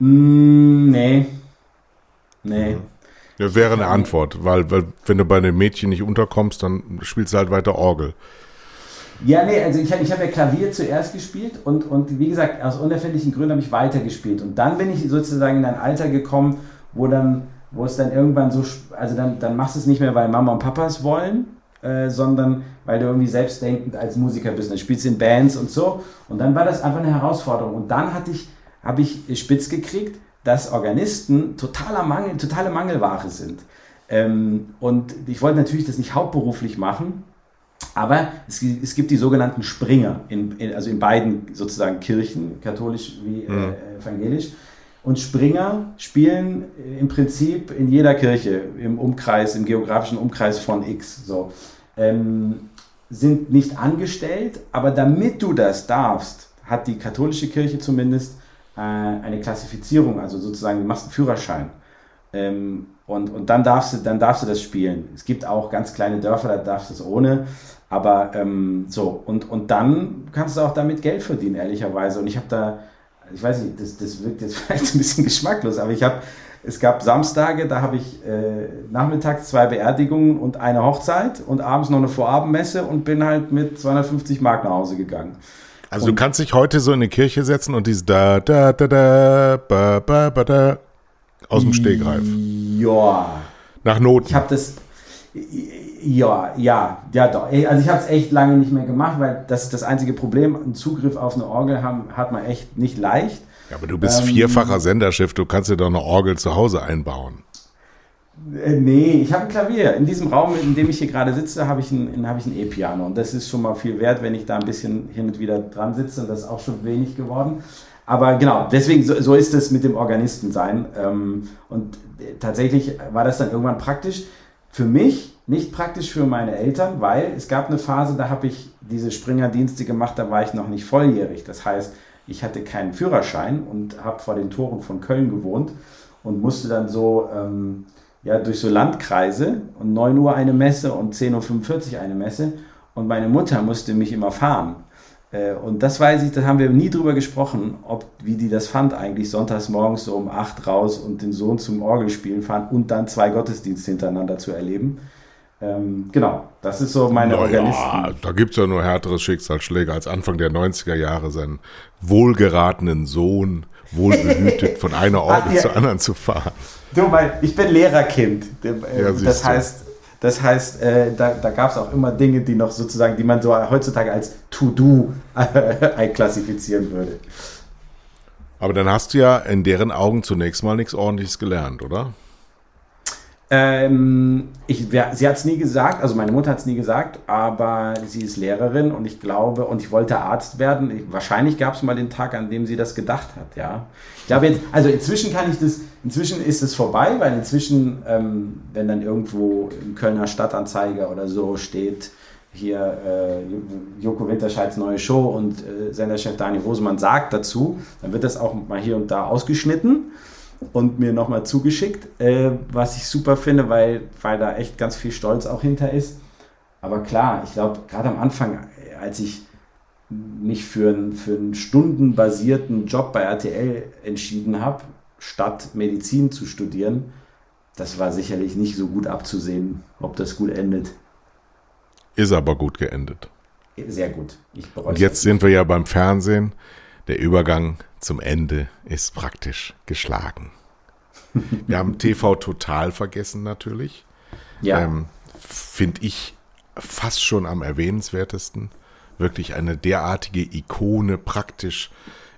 mh, mm, nee. Nee. Das wäre eine Antwort, weil, weil wenn du bei einem Mädchen nicht unterkommst, dann spielst du halt weiter Orgel. Ja, nee, also ich, ich habe ja Klavier zuerst gespielt und, und wie gesagt, aus unerfindlichen Gründen habe ich weitergespielt. Und dann bin ich sozusagen in ein Alter gekommen, wo dann wo es dann irgendwann so, also dann, dann machst du es nicht mehr, weil Mama und Papa es wollen, äh, sondern weil du irgendwie selbstdenkend als Musiker bist. Dann spielst du in Bands und so. Und dann war das einfach eine Herausforderung. Und dann hatte ich, habe ich spitz gekriegt, dass Organisten totaler Mangel, totale Mangelware sind. Ähm, und ich wollte natürlich das nicht hauptberuflich machen, aber es, es gibt die sogenannten Springer, in, in, also in beiden sozusagen Kirchen, katholisch wie äh, mhm. evangelisch. Und Springer spielen im Prinzip in jeder Kirche im Umkreis, im geografischen Umkreis von X. So. Ähm, sind nicht angestellt, aber damit du das darfst, hat die katholische Kirche zumindest eine Klassifizierung, also sozusagen, du machst einen Führerschein. Ähm, und, und dann darfst, du, dann darfst du das spielen. Es gibt auch ganz kleine Dörfer, da darfst du es ohne. Aber ähm, so, und, und dann kannst du auch damit Geld verdienen, ehrlicherweise. Und ich habe da ich weiß nicht, das, das wirkt jetzt vielleicht ein bisschen geschmacklos, aber ich habe, es gab Samstage, da habe ich äh, nachmittags zwei Beerdigungen und eine Hochzeit und abends noch eine Vorabendmesse und bin halt mit 250 Mark nach Hause gegangen. Also und du kannst dich heute so in eine Kirche setzen und dieses da, da, da, da, ba, ba, ba, da aus dem Stegreif. Ja. Nach Noten. Ich habe das, ja, ja, ja doch. Also ich habe es echt lange nicht mehr gemacht, weil das ist das einzige Problem. Ein Zugriff auf eine Orgel haben, hat man echt nicht leicht. Ja, aber du bist ähm, vierfacher Senderschiff, du kannst dir doch eine Orgel zu Hause einbauen. Äh, nee, ich habe ein Klavier. In diesem Raum, in dem ich hier gerade sitze, habe ich ein, hab ein E-Piano. Und das ist schon mal viel wert, wenn ich da ein bisschen hin und wieder dran sitze. Und das ist auch schon wenig geworden. Aber genau, deswegen, so, so ist es mit dem Organistensein. Ähm, und tatsächlich war das dann irgendwann praktisch. Für mich nicht praktisch für meine Eltern, weil es gab eine Phase, da habe ich diese Springerdienste gemacht, da war ich noch nicht volljährig. Das heißt, ich hatte keinen Führerschein und habe vor den Toren von Köln gewohnt und musste dann so ähm, ja, durch so Landkreise und 9 Uhr eine Messe und 10.45 Uhr eine Messe und meine Mutter musste mich immer fahren. Äh, und das weiß ich, da haben wir nie drüber gesprochen, ob, wie die das fand, eigentlich sonntags morgens so um 8 raus und den Sohn zum Orgelspielen fahren und dann zwei Gottesdienste hintereinander zu erleben. Ähm, genau, das ist so meine naja, Organisten. Da gibt es ja nur härtere Schicksalsschläge, als Anfang der 90er Jahre seinen wohlgeratenen Sohn wohlbehütet von einer Orgel ah, ja. zur anderen zu fahren. Du, mein, ich bin Lehrerkind. Ja, das heißt, das heißt, äh, da, da gab es auch immer Dinge, die noch sozusagen, die man so heutzutage als To-Do einklassifizieren würde. Aber dann hast du ja in deren Augen zunächst mal nichts ordentliches gelernt, oder? Ähm, ich, sie hat es nie gesagt, also meine Mutter hat es nie gesagt, aber sie ist Lehrerin und ich glaube, und ich wollte Arzt werden. Ich, wahrscheinlich gab es mal den Tag, an dem sie das gedacht hat, ja. Ich glaube jetzt, also inzwischen kann ich das, inzwischen ist es vorbei, weil inzwischen, ähm, wenn dann irgendwo im Kölner Stadtanzeiger oder so steht, hier äh, Joko Winterscheids neue Show und äh, Senderchef Daniel Rosemann sagt dazu, dann wird das auch mal hier und da ausgeschnitten und mir nochmal zugeschickt, äh, was ich super finde, weil, weil da echt ganz viel Stolz auch hinter ist. Aber klar, ich glaube, gerade am Anfang, als ich mich für, einen, für einen stundenbasierten Job bei RTL entschieden habe, statt Medizin zu studieren, das war sicherlich nicht so gut abzusehen, ob das gut endet. Ist aber gut geendet. Sehr gut. Und jetzt sind wir ja beim Fernsehen. Der Übergang zum Ende ist praktisch geschlagen. Wir haben TV total vergessen natürlich. Ja. Ähm, Finde ich fast schon am erwähnenswertesten. Wirklich eine derartige Ikone praktisch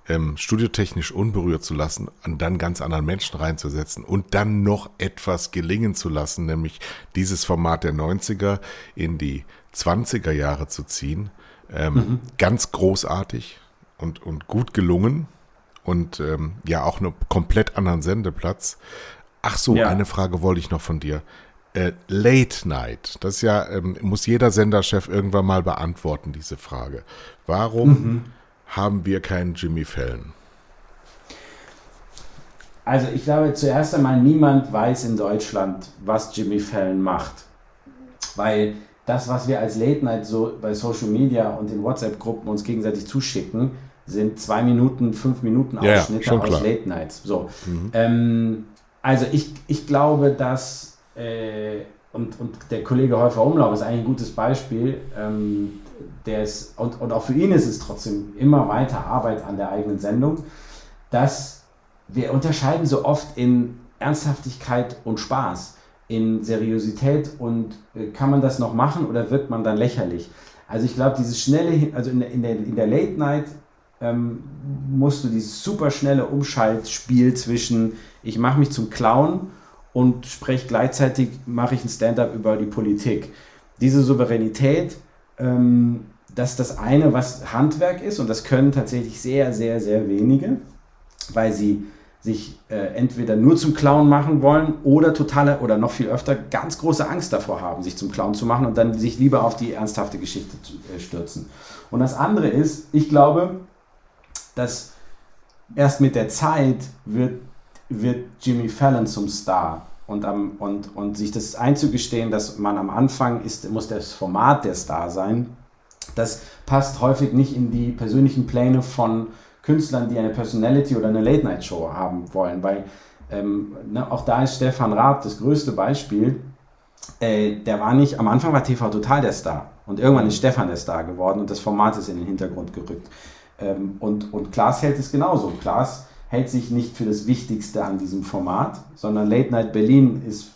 ähm, studiotechnisch unberührt zu lassen, und dann ganz anderen Menschen reinzusetzen und dann noch etwas gelingen zu lassen, nämlich dieses Format der 90er in die 20er Jahre zu ziehen. Ähm, mhm. Ganz großartig und, und gut gelungen und ähm, ja auch einen komplett anderen Sendeplatz. Ach so, ja. eine Frage wollte ich noch von dir. Äh, Late Night, das ja, ähm, muss jeder Senderchef irgendwann mal beantworten, diese Frage. Warum mhm. haben wir keinen Jimmy Fallon? Also ich glaube zuerst einmal, niemand weiß in Deutschland, was Jimmy Fallon macht. Weil das, was wir als Late Night so bei Social Media und in WhatsApp-Gruppen uns gegenseitig zuschicken, sind zwei Minuten, fünf Minuten Ausschnitte ja, aus Late Nights. So. Mhm. Ähm, also ich, ich glaube, dass äh, und, und der Kollege Häufer Umlauf ist eigentlich ein gutes Beispiel. Ähm, der ist, und, und auch für ihn ist es trotzdem immer weiter Arbeit an der eigenen Sendung, dass wir unterscheiden so oft in Ernsthaftigkeit und Spaß, in Seriosität und äh, kann man das noch machen oder wird man dann lächerlich? Also ich glaube, dieses schnelle, also in der, in der, in der Late Night ähm, musst du dieses super schnelle Umschaltspiel zwischen ich mache mich zum Clown und spreche gleichzeitig, mache ich ein Stand-up über die Politik. Diese Souveränität, ähm, das ist das eine, was Handwerk ist und das können tatsächlich sehr, sehr, sehr wenige, weil sie sich äh, entweder nur zum Clown machen wollen oder totale oder noch viel öfter ganz große Angst davor haben, sich zum Clown zu machen und dann sich lieber auf die ernsthafte Geschichte zu, äh, stürzen. Und das andere ist, ich glaube, dass erst mit der Zeit wird, wird Jimmy Fallon zum Star. Und, am, und, und sich das einzugestehen, dass man am Anfang ist, muss das Format der Star sein, das passt häufig nicht in die persönlichen Pläne von Künstlern, die eine Personality oder eine Late-Night-Show haben wollen. Weil ähm, ne, auch da ist Stefan Raab das größte Beispiel. Äh, der war nicht, am Anfang war TV Total der Star. Und irgendwann ist Stefan der Star geworden und das Format ist in den Hintergrund gerückt. Ähm, und, und Klaas hält es genauso. Klaas hält sich nicht für das Wichtigste an diesem Format, sondern Late Night Berlin ist,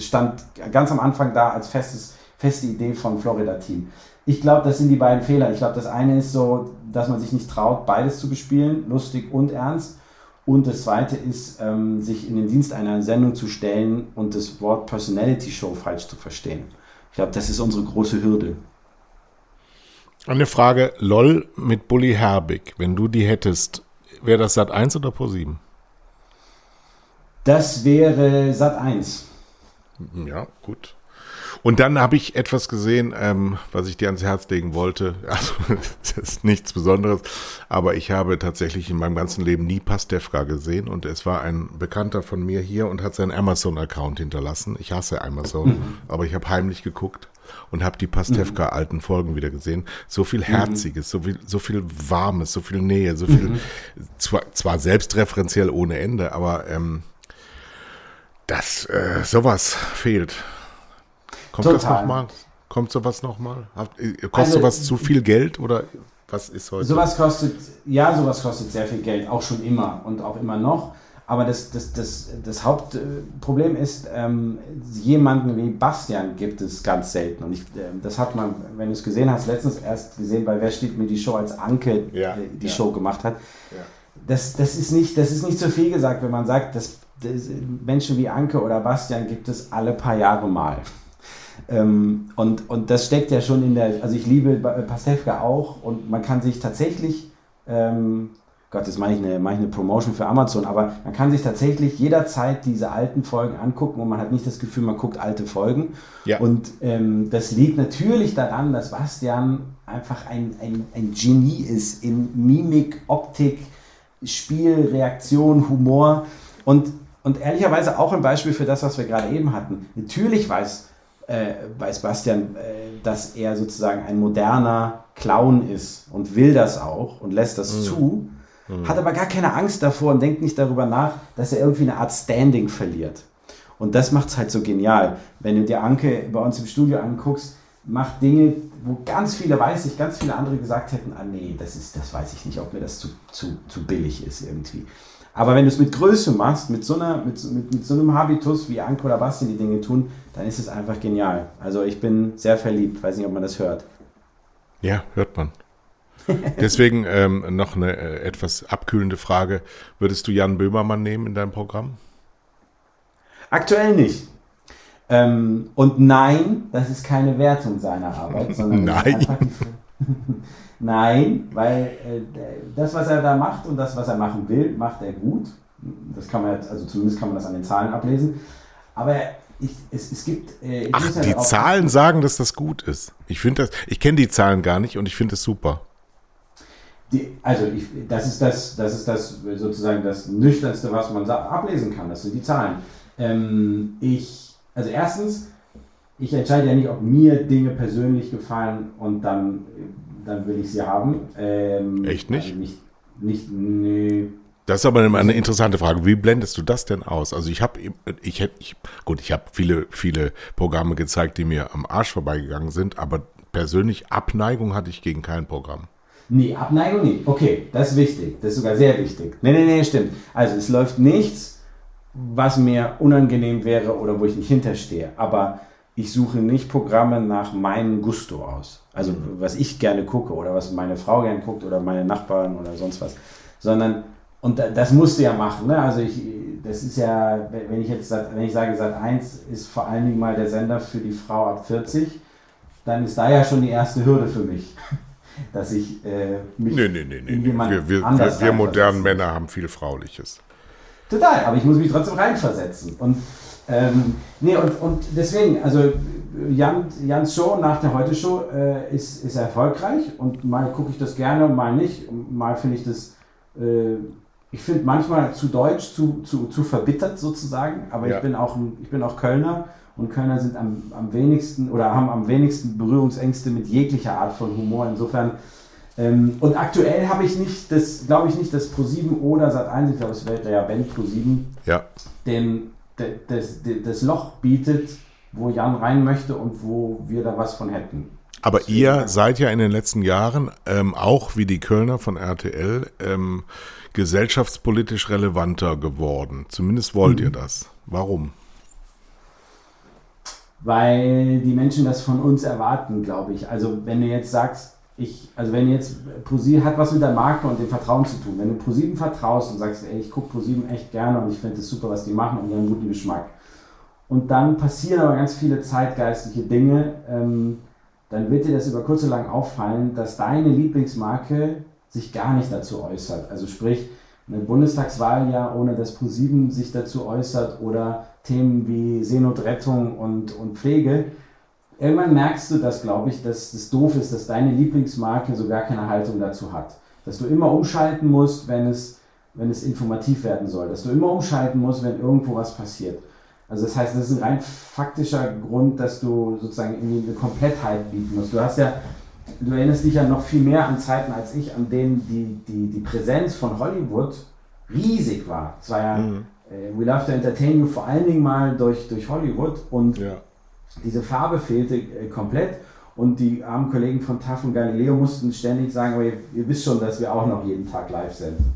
stand ganz am Anfang da als festes, feste Idee von Florida Team. Ich glaube, das sind die beiden Fehler. Ich glaube, das eine ist so, dass man sich nicht traut, beides zu bespielen, lustig und ernst. Und das zweite ist, ähm, sich in den Dienst einer Sendung zu stellen und das Wort Personality Show falsch zu verstehen. Ich glaube, das ist unsere große Hürde. Eine Frage, LOL mit Bully Herbig, wenn du die hättest, wäre das Sat 1 oder Pro 7? Das wäre Sat 1. Ja, gut. Und dann habe ich etwas gesehen, ähm, was ich dir ans Herz legen wollte. Also, das ist nichts Besonderes, aber ich habe tatsächlich in meinem ganzen Leben nie Pastewka gesehen und es war ein Bekannter von mir hier und hat seinen Amazon-Account hinterlassen. Ich hasse Amazon, mhm. aber ich habe heimlich geguckt und habe die Pastewka mhm. alten Folgen wieder gesehen. So viel mhm. Herziges, so viel, so viel Warmes, so viel Nähe, so viel, mhm. zwar, zwar selbstreferenziell ohne Ende, aber ähm, das, äh, sowas fehlt. Kommt Total. das nochmal? Kommt sowas nochmal? Kostet also, sowas zu viel Geld oder was ist heute? Sowas kostet, ja, sowas kostet sehr viel Geld, auch schon immer und auch immer noch. Aber das, das, das, das Hauptproblem ist, ähm, jemanden wie Bastian gibt es ganz selten. Und ich, äh, das hat man, wenn du es gesehen hast, letztens erst gesehen, bei Wer steht mir die Show, als Anke ja, äh, die ja. Show gemacht hat. Ja. Das, das, ist nicht, das ist nicht so viel gesagt, wenn man sagt, dass, dass Menschen wie Anke oder Bastian gibt es alle paar Jahre mal. Ähm, und, und das steckt ja schon in der, also ich liebe Pastewka auch und man kann sich tatsächlich, ähm, Gott, jetzt mache ich, eine, mache ich eine Promotion für Amazon, aber man kann sich tatsächlich jederzeit diese alten Folgen angucken und man hat nicht das Gefühl, man guckt alte Folgen. Ja. Und ähm, das liegt natürlich daran, dass Bastian einfach ein, ein, ein Genie ist in Mimik, Optik, Spiel, Reaktion, Humor und, und ehrlicherweise auch ein Beispiel für das, was wir gerade eben hatten. Natürlich weiß äh, bei Sebastian, äh, dass er sozusagen ein moderner Clown ist und will das auch und lässt das mhm. zu, mhm. hat aber gar keine Angst davor und denkt nicht darüber nach, dass er irgendwie eine Art Standing verliert. Und das macht es halt so genial. Wenn du dir Anke bei uns im Studio anguckst, macht Dinge, wo ganz viele, weiß ich, ganz viele andere gesagt hätten, ah nee, das ist, das weiß ich nicht, ob mir das zu, zu, zu billig ist irgendwie. Aber wenn du es mit Größe machst, mit so, einer, mit, mit, mit so einem Habitus, wie Anko oder Basti die Dinge tun, dann ist es einfach genial. Also ich bin sehr verliebt, weiß nicht, ob man das hört. Ja, hört man. Deswegen ähm, noch eine äh, etwas abkühlende Frage. Würdest du Jan Böhmermann nehmen in deinem Programm? Aktuell nicht. Ähm, und nein, das ist keine Wertung seiner Arbeit, sondern nein. nein, weil äh, das, was er da macht und das, was er machen will, macht er gut. Das kann man, also zumindest kann man das an den Zahlen ablesen. Aber ich, es, es, gibt. Äh, Ach, die Zahlen sagen, dass das gut ist. Ich finde das, ich kenne die Zahlen gar nicht und ich finde es super. Die, also ich, das ist das, das ist das sozusagen das nüchternste, was man ablesen kann. Das sind die Zahlen. Ähm, ich, also erstens, ich entscheide ja nicht, ob mir Dinge persönlich gefallen und dann, dann will ich sie haben. Ähm, Echt nicht? Also nicht, nicht, nee. Das ist aber eine interessante Frage. Wie blendest du das denn aus? Also ich habe, ich hätte, ich, gut, ich habe viele, viele Programme gezeigt, die mir am Arsch vorbeigegangen sind, aber persönlich Abneigung hatte ich gegen kein Programm. Nee, Abneigung nicht. Okay, das ist wichtig. Das ist sogar sehr wichtig. Nee, nee, nee, stimmt. Also es läuft nichts, was mir unangenehm wäre oder wo ich nicht hinterstehe. Aber ich suche nicht Programme nach meinem Gusto aus. Also was ich gerne gucke oder was meine Frau gerne guckt oder meine Nachbarn oder sonst was. Sondern, und das musst du ja machen. Ne? Also ich, das ist ja, wenn ich jetzt, wenn ich sage, Sat 1 ist vor allen Dingen mal der Sender für die Frau ab 40, dann ist da ja schon die erste Hürde für mich dass ich äh, mich nee, nee, nee, nee, nee. Wir, wir, wir, wir modernen Männer haben viel Frauliches. Total, aber ich muss mich trotzdem reinversetzen. Und, ähm, nee, und, und deswegen, also Jan, Jans Show nach der Heute-Show äh, ist, ist erfolgreich und mal gucke ich das gerne und mal nicht. Mal finde ich das, äh, ich finde manchmal zu deutsch, zu, zu, zu verbittert sozusagen, aber ja. ich, bin auch, ich bin auch Kölner und Kölner sind am, am wenigsten oder haben am wenigsten Berührungsängste mit jeglicher Art von Humor. Insofern ähm, und aktuell habe ich nicht, das glaube ich nicht, dass Pro7 oder Sat1, ich glaube es wäre ja wenn Pro7, ja. den, das, das Loch bietet, wo Jan rein möchte und wo wir da was von hätten. Aber ihr seid ja in den letzten Jahren, ähm, auch wie die Kölner von RTL, ähm, gesellschaftspolitisch relevanter geworden. Zumindest wollt mhm. ihr das. Warum? weil die Menschen das von uns erwarten, glaube ich. Also wenn du jetzt sagst, ich, also wenn jetzt ProSieben hat was mit der Marke und dem Vertrauen zu tun. Wenn du ProSieben vertraust und sagst, ey, ich gucke ProSieben echt gerne und ich finde es super, was die machen und die haben guten Geschmack. Und dann passieren aber ganz viele zeitgeistliche Dinge, ähm, dann wird dir das über kurz oder lang auffallen, dass deine Lieblingsmarke sich gar nicht dazu äußert. Also sprich, eine Bundestagswahl ja, ohne dass ProSieben sich dazu äußert oder Themen wie Seenotrettung und, und Pflege. Irgendwann merkst du das, glaube ich, dass das doof ist, dass deine Lieblingsmarke so gar keine Haltung dazu hat. Dass du immer umschalten musst, wenn es, wenn es informativ werden soll. Dass du immer umschalten musst, wenn irgendwo was passiert. Also das heißt, das ist ein rein faktischer Grund, dass du sozusagen irgendwie eine Komplettheit bieten musst. Du hast ja, du erinnerst dich ja noch viel mehr an Zeiten als ich, an denen die, die, die Präsenz von Hollywood riesig war. Es war ja mhm äh, We Love to Entertain You vor allen Dingen mal durch, durch Hollywood und ja. Diese Farbe fehlte äh, komplett. Und die armen Kollegen von TAF und Galileo mussten ständig sagen, aber ihr, ihr, wisst schon, dass wir auch noch jeden Tag live senden.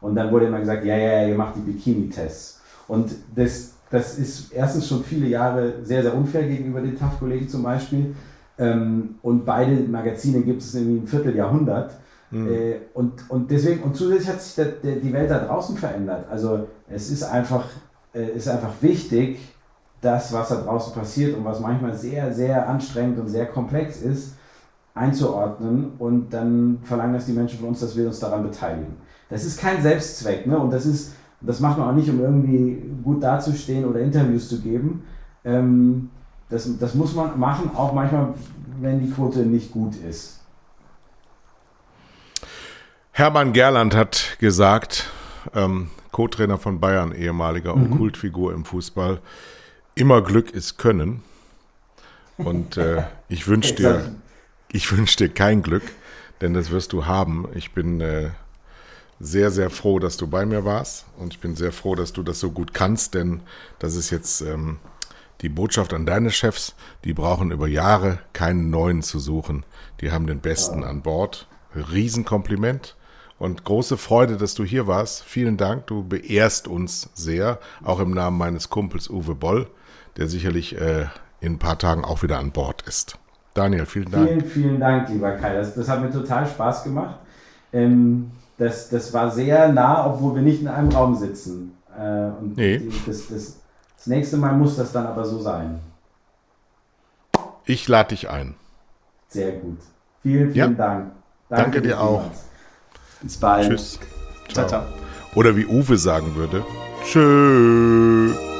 Und dann wurde immer gesagt, ja, ja, ihr macht die Bikini-Tests. Und das, das ist erstens schon viele Jahre sehr, sehr unfair gegenüber den TAF-Kollegen zum Beispiel. Ähm, und beide Magazine gibt es irgendwie ein Vierteljahrhundert. Mhm. Äh, und, und deswegen, und zusätzlich hat sich der, der, die Welt da draußen verändert. Also es ist einfach, äh, ist einfach wichtig, das, was da draußen passiert und was manchmal sehr, sehr anstrengend und sehr komplex ist, einzuordnen und dann verlangen das die Menschen von uns, dass wir uns daran beteiligen. Das ist kein Selbstzweck, ne? Und das ist, das macht man auch nicht, um irgendwie gut dazustehen oder Interviews zu geben. Ähm, das, das muss man machen, auch manchmal, wenn die Quote nicht gut ist. Hermann Gerland hat gesagt, ähm, Co-Trainer von Bayern, ehemaliger mhm. und Kultfigur im Fußball, immer Glück ist Können. Und äh, ich wünsche dir, ich wünsche dir kein Glück, denn das wirst du haben. Ich bin äh, sehr, sehr froh, dass du bei mir warst und ich bin sehr froh, dass du das so gut kannst, denn das ist jetzt ähm, die Botschaft an deine Chefs. Die brauchen über Jahre keinen neuen zu suchen. Die haben den Besten an Bord. Riesenkompliment. Und große Freude, dass du hier warst. Vielen Dank. Du beehrst uns sehr, auch im Namen meines Kumpels Uwe Boll, der sicherlich äh, in ein paar Tagen auch wieder an Bord ist. Daniel, vielen Dank. Vielen, vielen Dank, lieber Kai. Das, das hat mir total Spaß gemacht. Ähm, das, das war sehr nah, obwohl wir nicht in einem Raum sitzen. Äh, und nee. das, das, das nächste Mal muss das dann aber so sein. Ich lade dich ein. Sehr gut. Vielen, vielen ja. Dank. Danke, Danke dir auch. Bis bald. Tschüss. Ciao. ciao, ciao. Oder wie Uwe sagen würde. Tschüss.